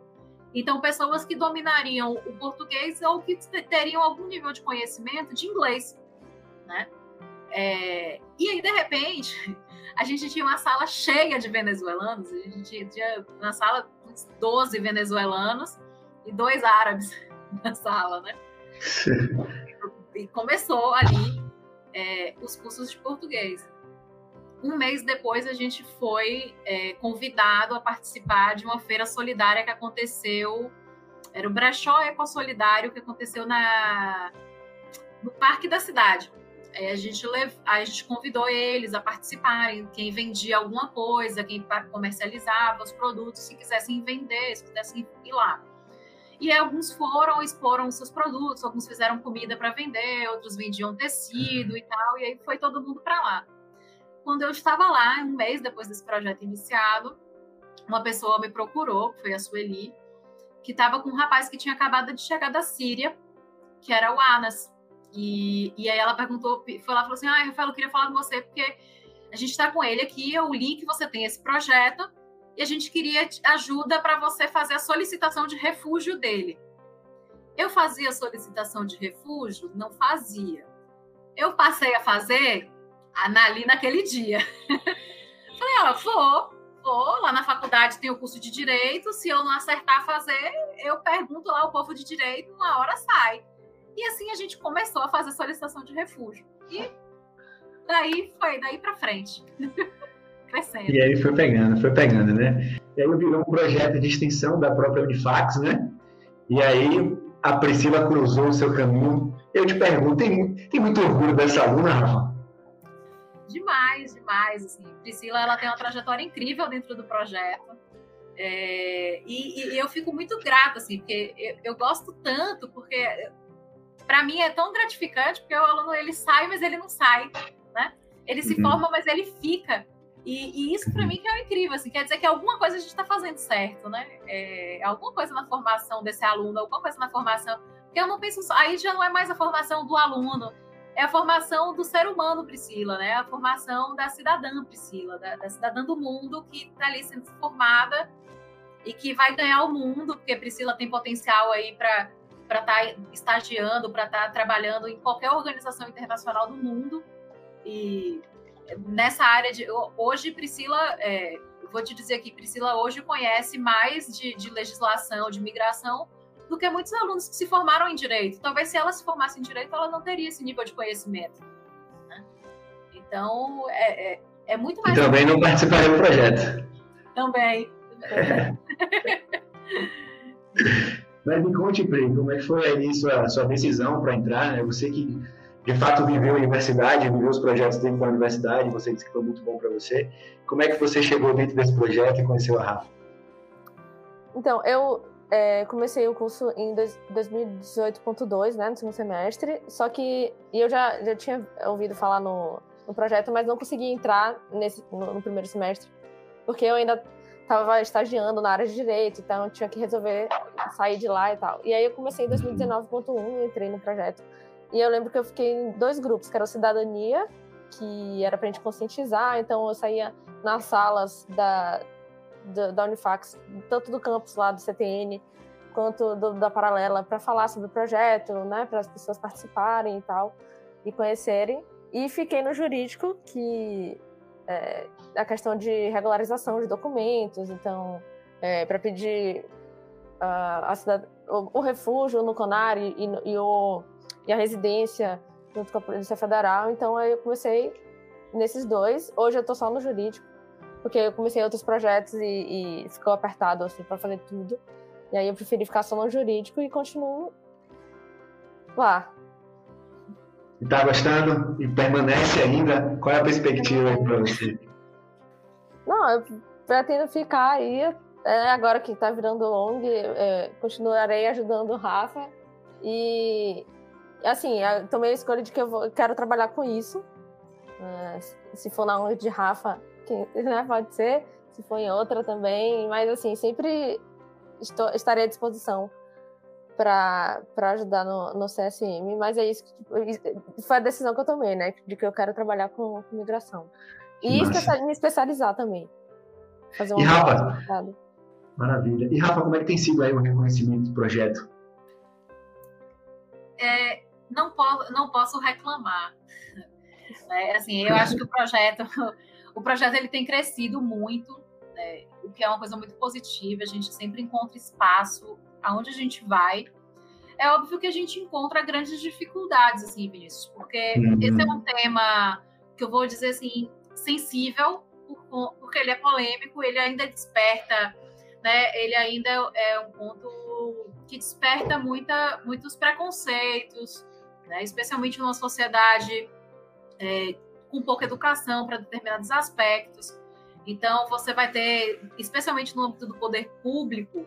S3: Então, pessoas que dominariam o português ou que teriam algum nível de conhecimento de inglês, né? É... E aí, de repente, a gente tinha uma sala cheia de venezuelanos, a gente tinha na sala uns 12 venezuelanos e dois árabes na sala, né? e começou ali é, os cursos de português. Um mês depois, a gente foi é, convidado a participar de uma feira solidária que aconteceu. Era o Brechó Eco Solidário que aconteceu na, no Parque da Cidade. Aí a gente, lev... Aí a gente convidou eles a participarem, quem vendia alguma coisa, quem comercializava os produtos, se quisessem vender, se quisessem ir lá. E alguns foram, exporam seus produtos, alguns fizeram comida para vender, outros vendiam tecido e tal, e aí foi todo mundo para lá. Quando eu estava lá, um mês depois desse projeto iniciado, uma pessoa me procurou, que foi a Sueli, que estava com um rapaz que tinha acabado de chegar da Síria, que era o Anas. E, e aí ela perguntou, foi lá falou assim: Ah, Rafael, eu queria falar com você porque a gente está com ele aqui, eu li que você tem esse projeto e a gente queria ajuda para você fazer a solicitação de refúgio dele. Eu fazia solicitação de refúgio? Não fazia. Eu passei a fazer ali naquele dia. Falei, ó, vou, vou, lá na faculdade tem o curso de direito, se eu não acertar fazer, eu pergunto lá o povo de direito, uma hora sai. E assim a gente começou a fazer solicitação de refúgio. E daí foi daí para frente. Crescendo.
S2: E aí foi pegando, foi pegando, né? E aí virou um projeto de extensão da própria Unifax, né? E aí a Priscila cruzou o seu caminho. Eu te pergunto, tem, tem muito orgulho dessa aluna, Rafa?
S3: Demais, demais. Assim. Priscila ela tem uma trajetória incrível dentro do projeto. É, e, e, eu fico muito grata, assim, porque eu, eu gosto tanto, porque para mim é tão gratificante, porque o aluno ele sai, mas ele não sai, né? Ele se uhum. forma, mas ele fica. E, e isso para uhum. mim que é incrível, assim, quer dizer que alguma coisa a gente está fazendo certo, né? É, alguma coisa na formação desse aluno, alguma coisa na formação. Porque eu não penso só, aí já não é mais a formação do aluno, é a formação do ser humano, Priscila, né? A formação da cidadã, Priscila, da, da cidadã do mundo que está ali sendo formada e que vai ganhar o mundo, porque Priscila tem potencial aí para para estar tá estagiando, para estar tá trabalhando em qualquer organização internacional do mundo. E nessa área de. Hoje, Priscila, é, vou te dizer aqui, Priscila hoje conhece mais de, de legislação, de migração, do que muitos alunos que se formaram em direito. Talvez se ela se formasse em direito, ela não teria esse nível de conhecimento. Né? Então, é, é, é, muito mais.
S2: E também não participaria do projeto.
S3: Também.
S2: Mas me conte, Pri, como é que foi aí sua, sua decisão para entrar? Né? Você que de fato viveu a universidade, viveu os projetos dentro da universidade, você disse que foi muito bom para você. Como é que você chegou dentro desse projeto e conheceu a Rafa?
S4: Então, eu é, comecei o curso em 2018.2, né, no segundo semestre, só que eu já, já tinha ouvido falar no, no projeto, mas não consegui entrar nesse, no, no primeiro semestre, porque eu ainda estava estagiando na área de direito, então tinha que resolver sair de lá e tal. E aí eu comecei em 2019.1, entrei no projeto. E eu lembro que eu fiquei em dois grupos, que era o Cidadania, que era pra gente conscientizar, então eu saía nas salas da, da, da Unifax, tanto do campus lá do CTN, quanto do, da Paralela, para falar sobre o projeto, né, para as pessoas participarem e tal, e conhecerem. E fiquei no jurídico, que é, a questão de regularização de documentos, então, é, para pedir uh, cidad... o, o, refúgio no CONAR e, e, o, e, a residência junto com a Polícia Federal. Então, eu comecei nesses dois. Hoje eu estou só no jurídico, porque eu comecei outros projetos e, e ficou apertado assim, para fazer tudo. E aí eu preferi ficar só no jurídico e continuo lá,
S2: Está gostando e permanece ainda? Qual é a perspectiva aí para você?
S4: Não, eu pretendo ficar aí. É, agora que está virando ONG, é, continuarei ajudando o Rafa. E, assim, eu tomei a escolha de que eu vou, quero trabalhar com isso. É, se for na ONG de Rafa, que, né, pode ser. Se for em outra também. Mas, assim, sempre estou, estarei à disposição para ajudar no, no CSM, mas é isso que tipo, foi a decisão que eu tomei, né? De que eu quero trabalhar com, com migração. E me especializar também.
S2: Fazer uma e Rafa, maravilha. E Rafa, como é que tem sido aí o reconhecimento do projeto?
S3: É, não, posso, não posso reclamar. É, assim, eu acho que o projeto, o projeto ele tem crescido muito, né, o que é uma coisa muito positiva. A gente sempre encontra espaço aonde a gente vai, é óbvio que a gente encontra grandes dificuldades, assim, Vinícius, porque uhum. esse é um tema que eu vou dizer assim, sensível, porque ele é polêmico, ele ainda desperta, né? Ele ainda é um ponto que desperta muita, muitos preconceitos, né? especialmente numa sociedade é, com pouca educação para determinados aspectos. Então, você vai ter, especialmente no âmbito do poder público,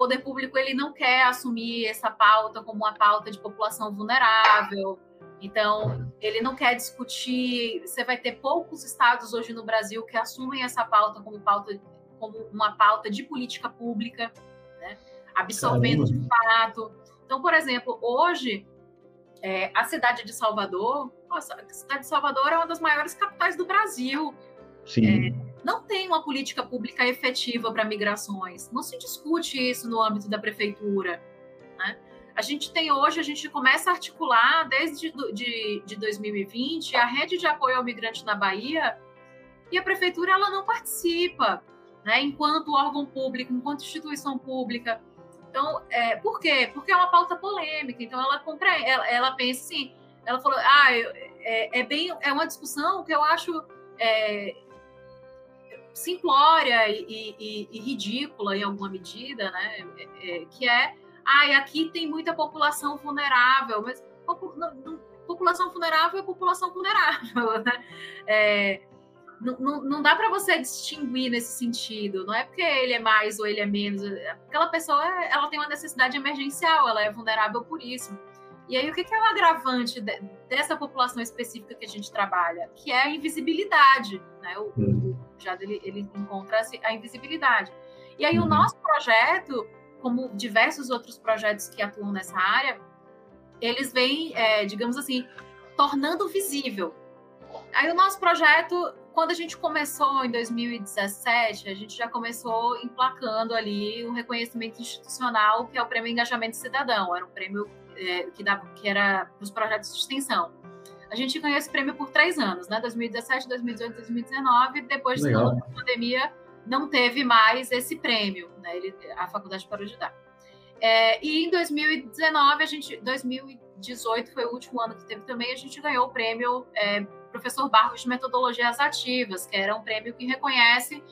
S3: poder público ele não quer assumir essa pauta como uma pauta de população vulnerável. Então, ele não quer discutir. Você vai ter poucos estados hoje no Brasil que assumem essa pauta como pauta como uma pauta de política pública, né? absorvendo Caramba. de fato. Então, por exemplo, hoje é, a cidade de Salvador, nossa, a cidade de Salvador é uma das maiores capitais do Brasil.
S2: Sim.
S3: É, não tem uma política pública efetiva para migrações. Não se discute isso no âmbito da prefeitura. Né? A gente tem hoje, a gente começa a articular desde de, de 2020 a rede de apoio ao migrante na Bahia e a prefeitura ela não participa, né? enquanto órgão público, enquanto instituição pública. Então, é, por quê? Porque é uma pauta polêmica. Então, ela, compre, ela, ela pensa assim, ela falou, ah, é, é, bem, é uma discussão que eu acho é, simplória e, e, e, ridícula em alguma medida, né? É, é, que é, ai, ah, aqui tem muita população vulnerável, mas população vulnerável é população vulnerável, né? É, não, não dá para você distinguir nesse sentido. Não é porque ele é mais ou ele é menos. Aquela pessoa, ela tem uma necessidade emergencial, ela é vulnerável por isso. E aí, o que é o agravante dessa população específica que a gente trabalha? Que é a invisibilidade, né? O, o Jado, ele, ele encontra a invisibilidade. E aí, uhum. o nosso projeto, como diversos outros projetos que atuam nessa área, eles vêm, é, digamos assim, tornando visível. Aí, o nosso projeto, quando a gente começou em 2017, a gente já começou emplacando ali um reconhecimento institucional, que é o Prêmio Engajamento Cidadão. Era um prêmio é, que, dava, que era os projetos de extensão. A gente ganhou esse prêmio por três anos, né? 2017, 2018, 2019. Depois da pandemia, não teve mais esse prêmio, né? Ele, a faculdade parou de dar. É, e em 2019, a gente, 2018 foi o último ano que teve também, a gente ganhou o prêmio é, Professor Barros de Metodologias Ativas, que era um prêmio que reconhece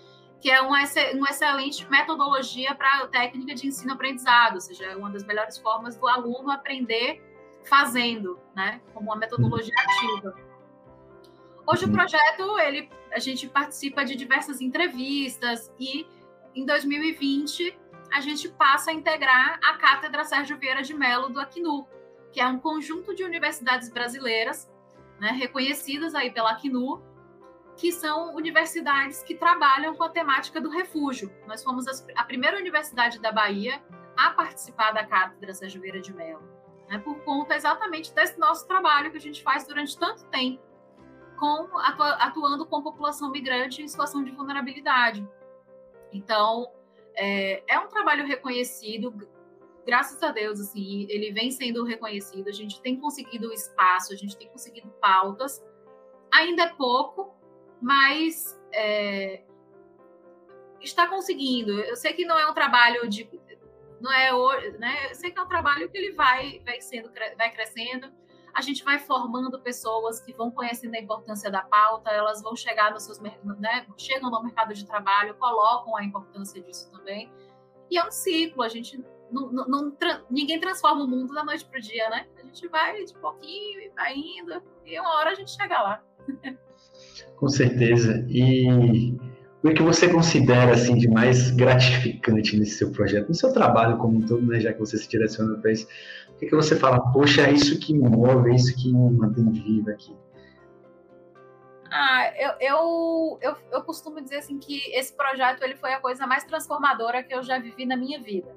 S3: que é uma, uma excelente metodologia para a técnica de ensino-aprendizado, ou seja, é uma das melhores formas do aluno aprender fazendo, né, como uma metodologia ativa. Hoje o uhum. projeto, ele, a gente participa de diversas entrevistas e em 2020 a gente passa a integrar a Cátedra Sérgio Vieira de Mello do Acnu, que é um conjunto de universidades brasileiras, né, reconhecidas aí pela Acnu, que são universidades que trabalham com a temática do refúgio. Nós fomos a primeira universidade da Bahia a participar da Cátedra Sérgio Vieira de Mello, né, por conta exatamente desse nosso trabalho que a gente faz durante tanto tempo, com, atuando com população migrante em situação de vulnerabilidade. Então, é, é um trabalho reconhecido, graças a Deus, assim, ele vem sendo reconhecido, a gente tem conseguido espaço, a gente tem conseguido pautas, ainda é pouco, mas é, está conseguindo. Eu sei que não é um trabalho de. Não é, né? Eu sei que é um trabalho que ele vai, vai, sendo, vai crescendo. A gente vai formando pessoas que vão conhecendo a importância da pauta, elas vão chegar nos seus, né? Chegam no mercado de trabalho, colocam a importância disso também. E é um ciclo, a gente não, não, não ninguém transforma o mundo da noite para o dia, né? A gente vai de pouquinho e vai indo, e uma hora a gente chega lá.
S2: Com certeza. E o que você considera assim de mais gratificante nesse seu projeto, no seu trabalho como um todo, né, já que você se direciona para isso? O que, que você fala, poxa, é isso que me move, é isso que me mantém viva aqui?
S3: Ah, eu, eu, eu, eu, costumo dizer assim que esse projeto ele foi a coisa mais transformadora que eu já vivi na minha vida.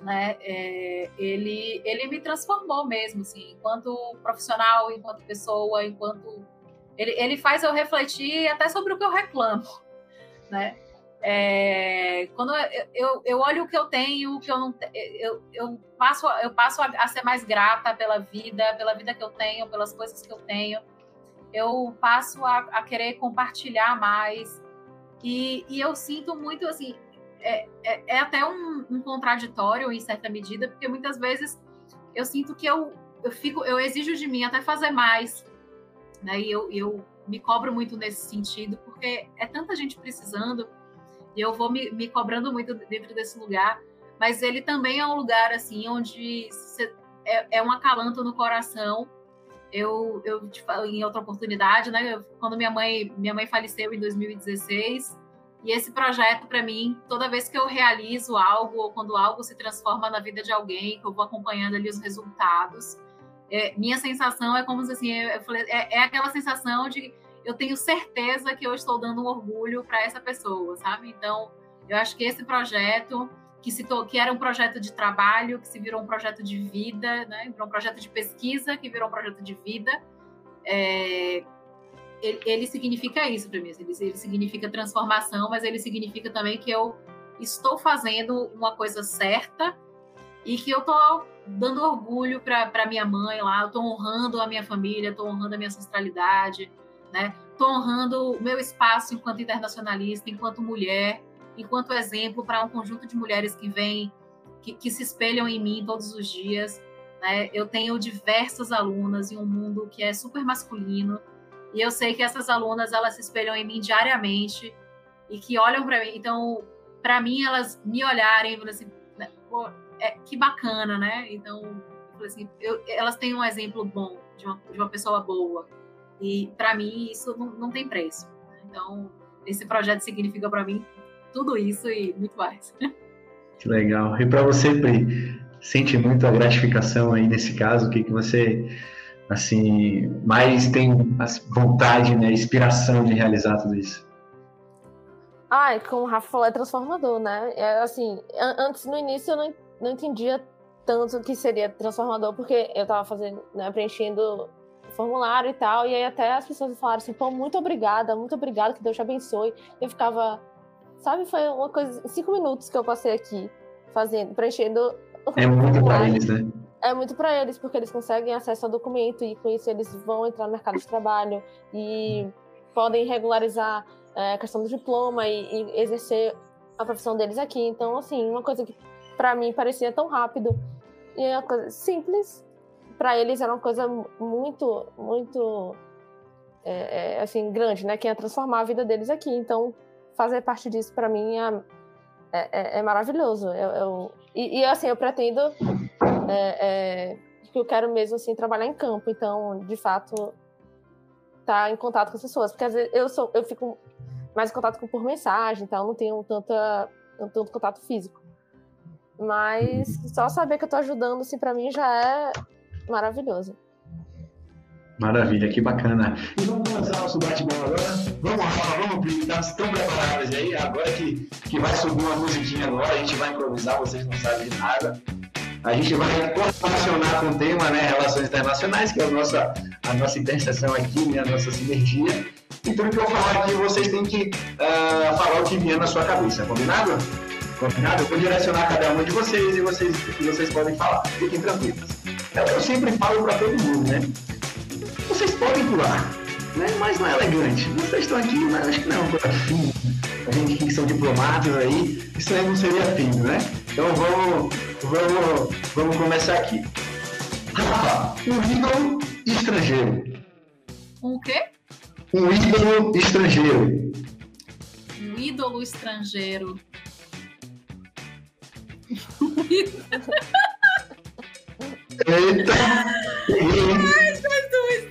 S3: Né? É, ele, ele me transformou mesmo, assim, enquanto profissional, enquanto pessoa, enquanto ele, ele faz eu refletir até sobre o que eu reclamo, né? É, quando eu, eu, eu, olho o que eu tenho, o que eu não eu, eu passo eu passo a, a, ser mais grata pela vida, pela vida que eu tenho, pelas coisas que eu tenho. Eu passo a, a querer compartilhar mais e, e, eu sinto muito assim é, é, é até um, um, contraditório em certa medida, porque muitas vezes eu sinto que eu, eu fico eu exijo de mim até fazer mais né? E eu, eu me cobro muito nesse sentido, porque é tanta gente precisando, e eu vou me, me cobrando muito dentro desse lugar, mas ele também é um lugar, assim, onde é, é um acalanto no coração. Eu, eu falo em outra oportunidade, né? Eu, quando minha mãe, minha mãe faleceu em 2016, e esse projeto, para mim, toda vez que eu realizo algo, ou quando algo se transforma na vida de alguém, que eu vou acompanhando ali os resultados, é, minha sensação é como se assim, eu falei, é, é, aquela sensação de eu tenho certeza que eu estou dando um orgulho para essa pessoa, sabe? Então, eu acho que esse projeto que se que era um projeto de trabalho, que se virou um projeto de vida, né? Virou um projeto de pesquisa, que virou um projeto de vida. É, ele, ele, significa isso para mim. Ele, ele significa transformação, mas ele significa também que eu estou fazendo uma coisa certa e que eu estou dando orgulho para minha mãe lá, eu estou honrando a minha família, estou honrando a minha ancestralidade, né? Estou honrando o meu espaço enquanto internacionalista, enquanto mulher, enquanto exemplo para um conjunto de mulheres que vêm, que, que, se espelham em mim todos os dias. Né? Eu tenho diversas alunas em um mundo que é super masculino, e eu sei que essas alunas elas se espelham em mim diariamente e que olham para mim. Então, para mim, elas me olharem e assim, né? Pô, é, que bacana, né? Então, assim, eu, elas têm um exemplo bom de uma, de uma pessoa boa. E para mim isso não, não tem preço. Então, esse projeto significa para mim tudo isso e muito mais.
S2: Que legal. E para você, Pri, sente muito a gratificação aí nesse caso? O que, que você assim mais tem vontade, né, inspiração de realizar tudo isso?
S4: Ai, como o Rafa falou, é transformador, né? É, assim, antes, no início, eu não, não entendia tanto que seria transformador, porque eu tava fazendo, né, preenchendo formulário e tal, e aí até as pessoas falaram assim, pô, muito obrigada, muito obrigada, que Deus te abençoe. Eu ficava, sabe, foi uma coisa, cinco minutos que eu passei aqui fazendo, preenchendo.
S2: É muito para eles, né?
S4: É muito para eles, porque eles conseguem acesso ao documento e com isso eles vão entrar no mercado de trabalho e podem regularizar é, a questão do diploma e, e exercer a profissão deles aqui. Então, assim, uma coisa que para mim parecia tão rápido. E é uma coisa simples. Para eles era uma coisa muito muito é, é, assim grande né? Que ia transformar a vida deles aqui. Então fazer parte disso para mim é, é, é, é maravilhoso. Eu, eu e, e, assim eu pretendo é, é, que eu quero mesmo assim trabalhar em campo. Então de fato tá em contato com as pessoas. Porque às vezes eu sou eu fico mais em contato com por mensagem então não tenho tanta tanto contato físico mas só saber que eu tô ajudando, assim, para mim já é maravilhoso.
S2: Maravilha, que bacana. E vamos começar nosso bate-bola agora? Vamos lá, vamos, estão preparados aí? Agora que, que vai subir uma musiquinha agora, a gente vai improvisar, vocês não sabem de nada. A gente vai correlacionar com o tema, né, Relações Internacionais, que é a nossa, a nossa interseção aqui, né, a nossa sinergia. Então, o que eu falar aqui, vocês têm que uh, falar o que vier na sua cabeça, combinado? Combinado? Eu vou direcionar cada um de vocês e vocês, e vocês podem falar. Fiquem tranquilos. É o que eu sempre falo para todo mundo, né? Vocês podem pular, né? mas não é elegante. Vocês estão aqui, mas acho que não é coisa fina. A gente que são diplomatas aí, isso aí não seria fino, né? Então vamos, vamos, vamos começar aqui. Rafa, um ídolo estrangeiro.
S3: Um quê?
S2: Um ídolo estrangeiro.
S3: Um ídolo estrangeiro.
S2: Eita!
S3: Ai, Jesus!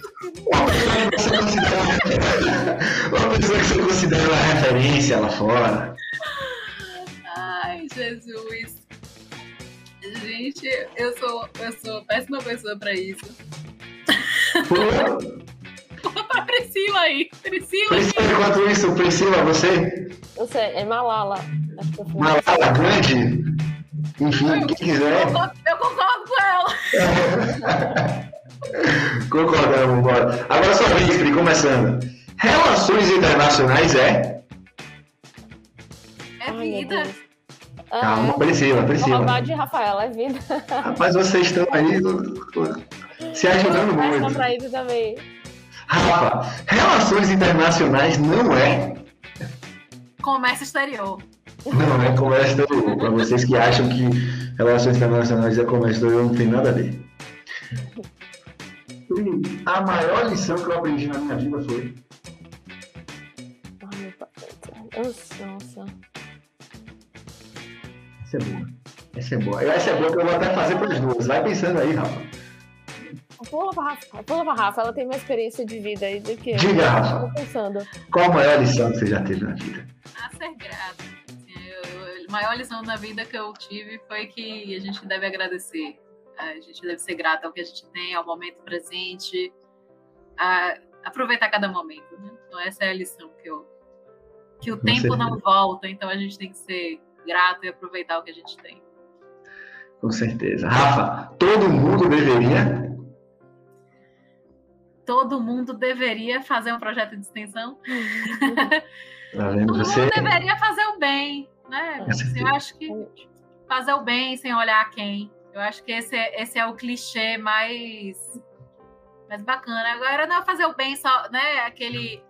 S2: Uma pessoa que você considera uma referência lá fora.
S3: Ai, Jesus. Gente, eu sou, eu sou péssima pessoa pra isso. Fala pra Priscila aí. Priscila.
S2: Priscila, enquanto isso, Priscila, você?
S4: Eu sei, é Malala.
S2: Malala grande? Enfim, eu, quem quiser.
S3: Eu concordo com ela.
S2: Concordamos, bora. Agora só vez, Pri, começando. Relações internacionais é?
S3: É vida.
S2: Calma, ah, Priscila, Priscila.
S4: Roubar de Rafaela é vida.
S2: Rapaz, vocês estão aí se ajudando muito.
S4: Também.
S2: Rafa, relações internacionais não é?
S3: Comércio exterior.
S2: Não, é comércio exterior. Para vocês que acham que relações internacionais é comércio exterior, não tem nada a ver. A maior lição que eu aprendi na minha vida foi.
S4: Nossa.
S2: Essa é boa. Essa é boa. Essa é boa que eu vou até fazer para as duas. Vai pensando aí, Rafa.
S4: Pula pra Rafa, pula pra Rafa, ela tem uma experiência de vida aí do que eu.
S2: Diga, Rafa.
S4: Tô pensando.
S2: Qual a maior lição que você já teve na vida?
S3: A ser grata a maior lição na vida que eu tive foi que a gente deve agradecer. A gente deve ser grato ao que a gente tem, ao momento presente, a aproveitar cada momento. Né? Então, essa é a lição que eu. Que o Com tempo certeza. não volta, então a gente tem que ser grato e aproveitar o que a gente tem.
S2: Com certeza. Rafa, todo mundo deveria.
S3: Todo mundo deveria fazer um projeto de extensão.
S2: Tá?
S3: Todo mundo deveria fazer o bem, né? Eu acho que fazer o bem sem olhar a quem. Eu acho que esse é, esse é o clichê mais, mais bacana. Agora não é fazer o bem só, né? Aquele.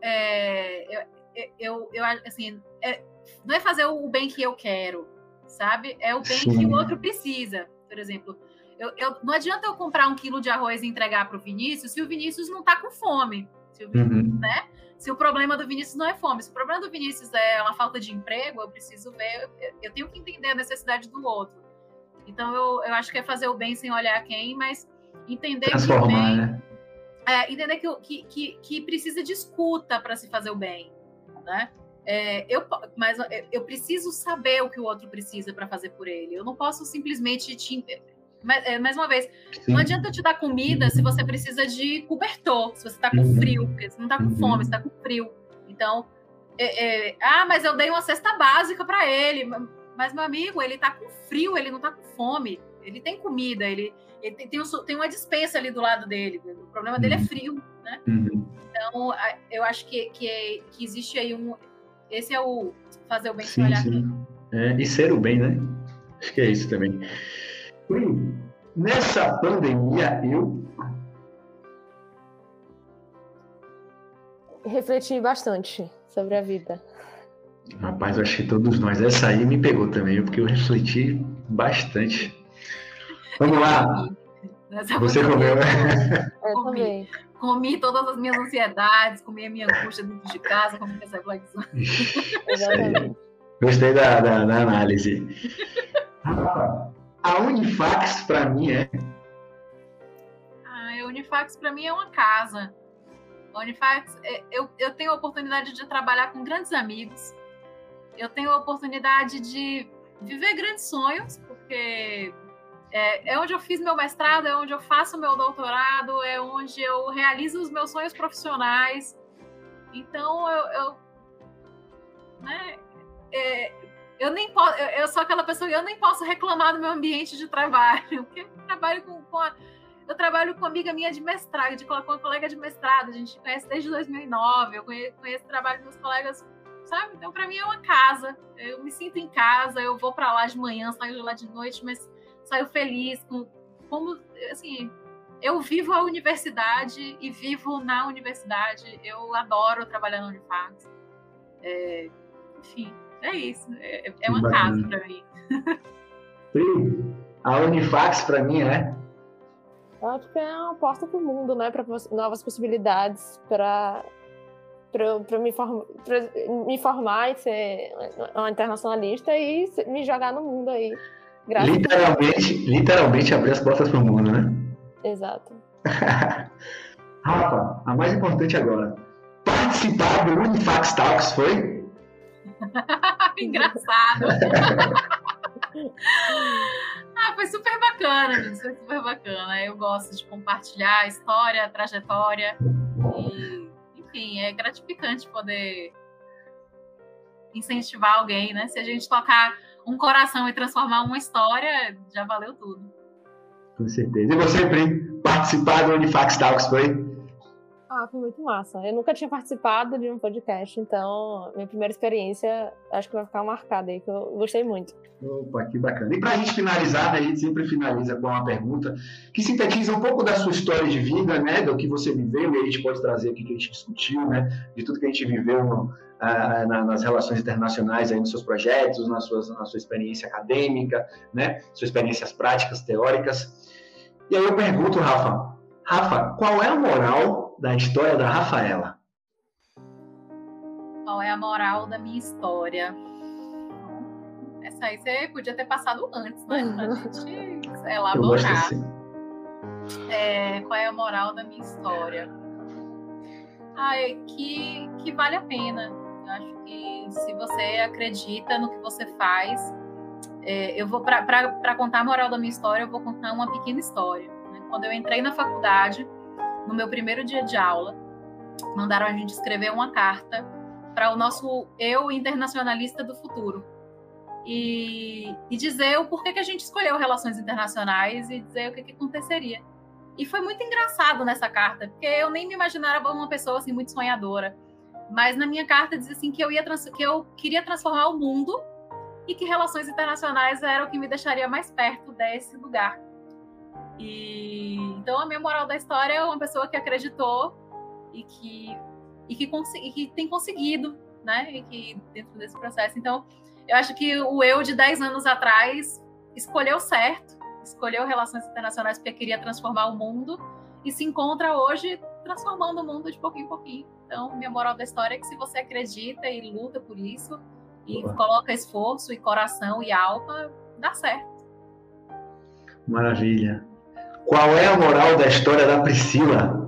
S3: É, eu, eu, eu, assim, é, não é fazer o bem que eu quero, sabe? É o bem Sim. que o outro precisa. Por exemplo, eu, eu, não adianta eu comprar um quilo de arroz e entregar para o Vinícius se o Vinícius não está com fome. Se o, uhum. né? Se o problema do Vinícius não é fome, se o problema do Vinícius é uma falta de emprego, eu preciso ver, eu tenho que entender a necessidade do outro. Então eu, eu acho que é fazer o bem sem olhar quem, mas entender
S2: Transformar, que bem, né?
S3: é, entender que, que, que, que, precisa de escuta para se fazer o bem, né? É, eu, mas eu preciso saber o que o outro precisa para fazer por ele. Eu não posso simplesmente te mais, é, mais uma vez, Sim. não adianta eu te dar comida se você precisa de cobertor, se você está com uhum. frio, porque você não está com uhum. fome, você está com frio. Então, é, é, ah, mas eu dei uma cesta básica para ele. Mas, meu amigo, ele está com frio, ele não está com fome. Ele tem comida, ele, ele tem, tem, um, tem, uma dispensa ali do lado dele. O problema dele é uhum. frio, né?
S2: Uhum.
S3: Então, eu acho que, que, é, que, existe aí um. Esse é o fazer o bem
S2: sim, olhar sim. É, e ser o bem, né? Acho que é isso também. Pri, nessa pandemia eu
S4: refleti bastante sobre a vida.
S2: Rapaz, eu acho que todos nós. Essa aí me pegou também, porque eu refleti bastante. Vamos lá. Você comeu,
S3: né? Eu comi. Comi todas as minhas ansiedades, comi a minha angústia dentro de casa, comi essa reflexão.
S2: Gostei da, da, da análise. A Unifax, para mim, é.
S3: Ah, a Unifax, para mim, é uma casa. A Unifax, é, eu, eu tenho a oportunidade de trabalhar com grandes amigos. Eu tenho a oportunidade de viver grandes sonhos, porque é, é, onde eu fiz meu mestrado, é onde eu faço meu doutorado, é onde eu realizo os meus sonhos profissionais. Então, eu, eu né, é, eu nem posso, eu, eu, sou aquela pessoa que eu nem posso reclamar do meu ambiente de trabalho, porque eu trabalho com, com a, eu trabalho com amiga minha de mestrado, de, com uma colega de mestrado, a gente conhece desde 2009, eu conheço, conheço o trabalho dos meus colegas, sabe? Então, para mim é uma casa, eu me sinto em casa, eu vou para lá de manhã, saio de lá de noite, mas saio feliz com como assim eu vivo a universidade e vivo na universidade eu adoro trabalhar na Unifax é, enfim é isso é, é uma casa para mim
S2: a Unifax para mim é
S4: eu acho que é uma porta para o mundo né para novas possibilidades para para me, form, me formar e ser uma internacionalista e me jogar no mundo aí
S2: Graças literalmente, literalmente abrir as portas para o mundo, né?
S4: Exato.
S2: Rafa, a mais importante agora. Participar do Unifax Talks foi?
S3: Engraçado. ah, foi super bacana, gente. Foi super bacana. Eu gosto de compartilhar a história, a trajetória. E, enfim, é gratificante poder incentivar alguém, né? Se a gente tocar um coração e transformar uma história, já valeu tudo.
S2: Com certeza. E você, Pri, participar do Unifax Talks foi?
S4: Ah, foi muito massa. Eu nunca tinha participado de um podcast, então minha primeira experiência acho que vai ficar marcada aí, que eu gostei muito.
S2: Opa, que bacana. E para a gente finalizar, né, a gente sempre finaliza com uma pergunta que sintetiza um pouco da sua história de vida, né, do que você viveu, e a gente pode trazer aqui que a gente discutiu, né, de tudo que a gente viveu ah, nas relações internacionais, aí nos seus projetos, na, suas, na sua experiência acadêmica, né, suas experiências práticas, teóricas. E aí eu pergunto, Rafa, Rafa, qual é a moral da história da Rafaela?
S3: Qual é a moral da minha história? Essa aí você podia ter passado antes, né? Pra gente elaborar. Assim. É, qual é a moral da minha história? Ah, é que, que vale a pena. Eu acho que se você acredita no que você faz, é, eu vou para contar a moral da minha história, eu vou contar uma pequena história. Né? Quando eu entrei na faculdade, no meu primeiro dia de aula, mandaram a gente escrever uma carta para o nosso eu internacionalista do futuro. E, e, dizer o porquê que a gente escolheu relações internacionais e dizer o que, que aconteceria. E foi muito engraçado nessa carta, porque eu nem me imaginava uma pessoa assim muito sonhadora. Mas na minha carta dizia assim que eu ia que eu queria transformar o mundo e que relações internacionais era o que me deixaria mais perto desse lugar. E então a minha moral da história é uma pessoa que acreditou e que e que, e que tem conseguido, né? E que dentro desse processo. Então, eu acho que o eu de 10 anos atrás escolheu certo, escolheu relações internacionais porque queria transformar o mundo e se encontra hoje transformando o mundo de pouquinho em pouquinho. Então, minha moral da história é que se você acredita e luta por isso e Boa. coloca esforço e coração e alma, dá certo.
S2: Maravilha. Qual é a moral da história da Priscila?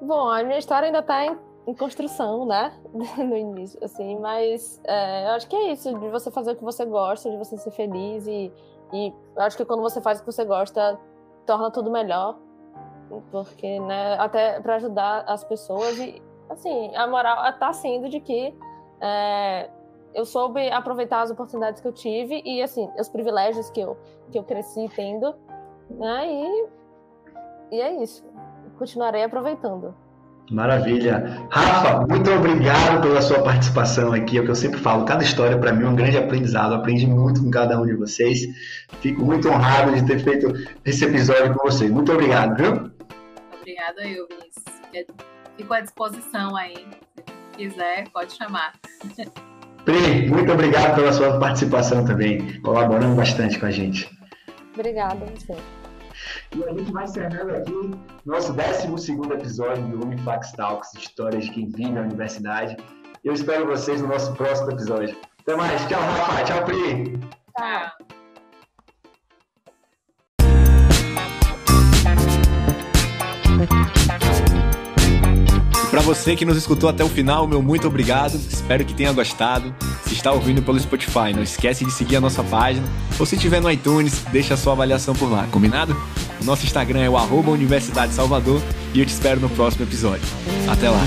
S4: Bom, a minha história ainda está em, em, construção, né? no início, assim, mas é, eu acho que é isso, de você fazer o que você gosta, de você ser feliz e, e eu acho que quando você faz o que você gosta, torna tudo melhor, porque, né, até para ajudar as pessoas e, assim, a moral está sendo de que é, eu soube aproveitar as oportunidades que eu tive e, assim, os privilégios que eu, que eu cresci tendo né? E, e é isso. Continuarei aproveitando.
S2: Maravilha. Rafa, muito obrigado pela sua participação aqui. É o que eu sempre falo, cada história para mim é um grande aprendizado. aprendi muito com cada um de vocês. Fico muito honrado de ter feito esse episódio com vocês. Muito obrigado, viu?
S3: Obrigada, eu, Fico à disposição aí. Se quiser, pode chamar.
S2: Pri, muito obrigado pela sua participação também, colaborando bastante com a gente.
S4: Obrigada, você.
S2: E a gente vai encerrando aqui nosso 12 episódio do Unifax Talks Histórias de quem vive a universidade. Eu espero vocês no nosso próximo episódio. Até mais. Tchau, Rafa. Tchau, Pri.
S3: Tchau.
S5: Para você que nos escutou até o final, meu muito obrigado. Espero que tenha gostado. Se está ouvindo pelo Spotify, não esquece de seguir a nossa página. Ou se estiver no iTunes, deixa a sua avaliação por lá, combinado? O nosso Instagram é o Universidade Salvador e eu te espero no próximo episódio. Até lá!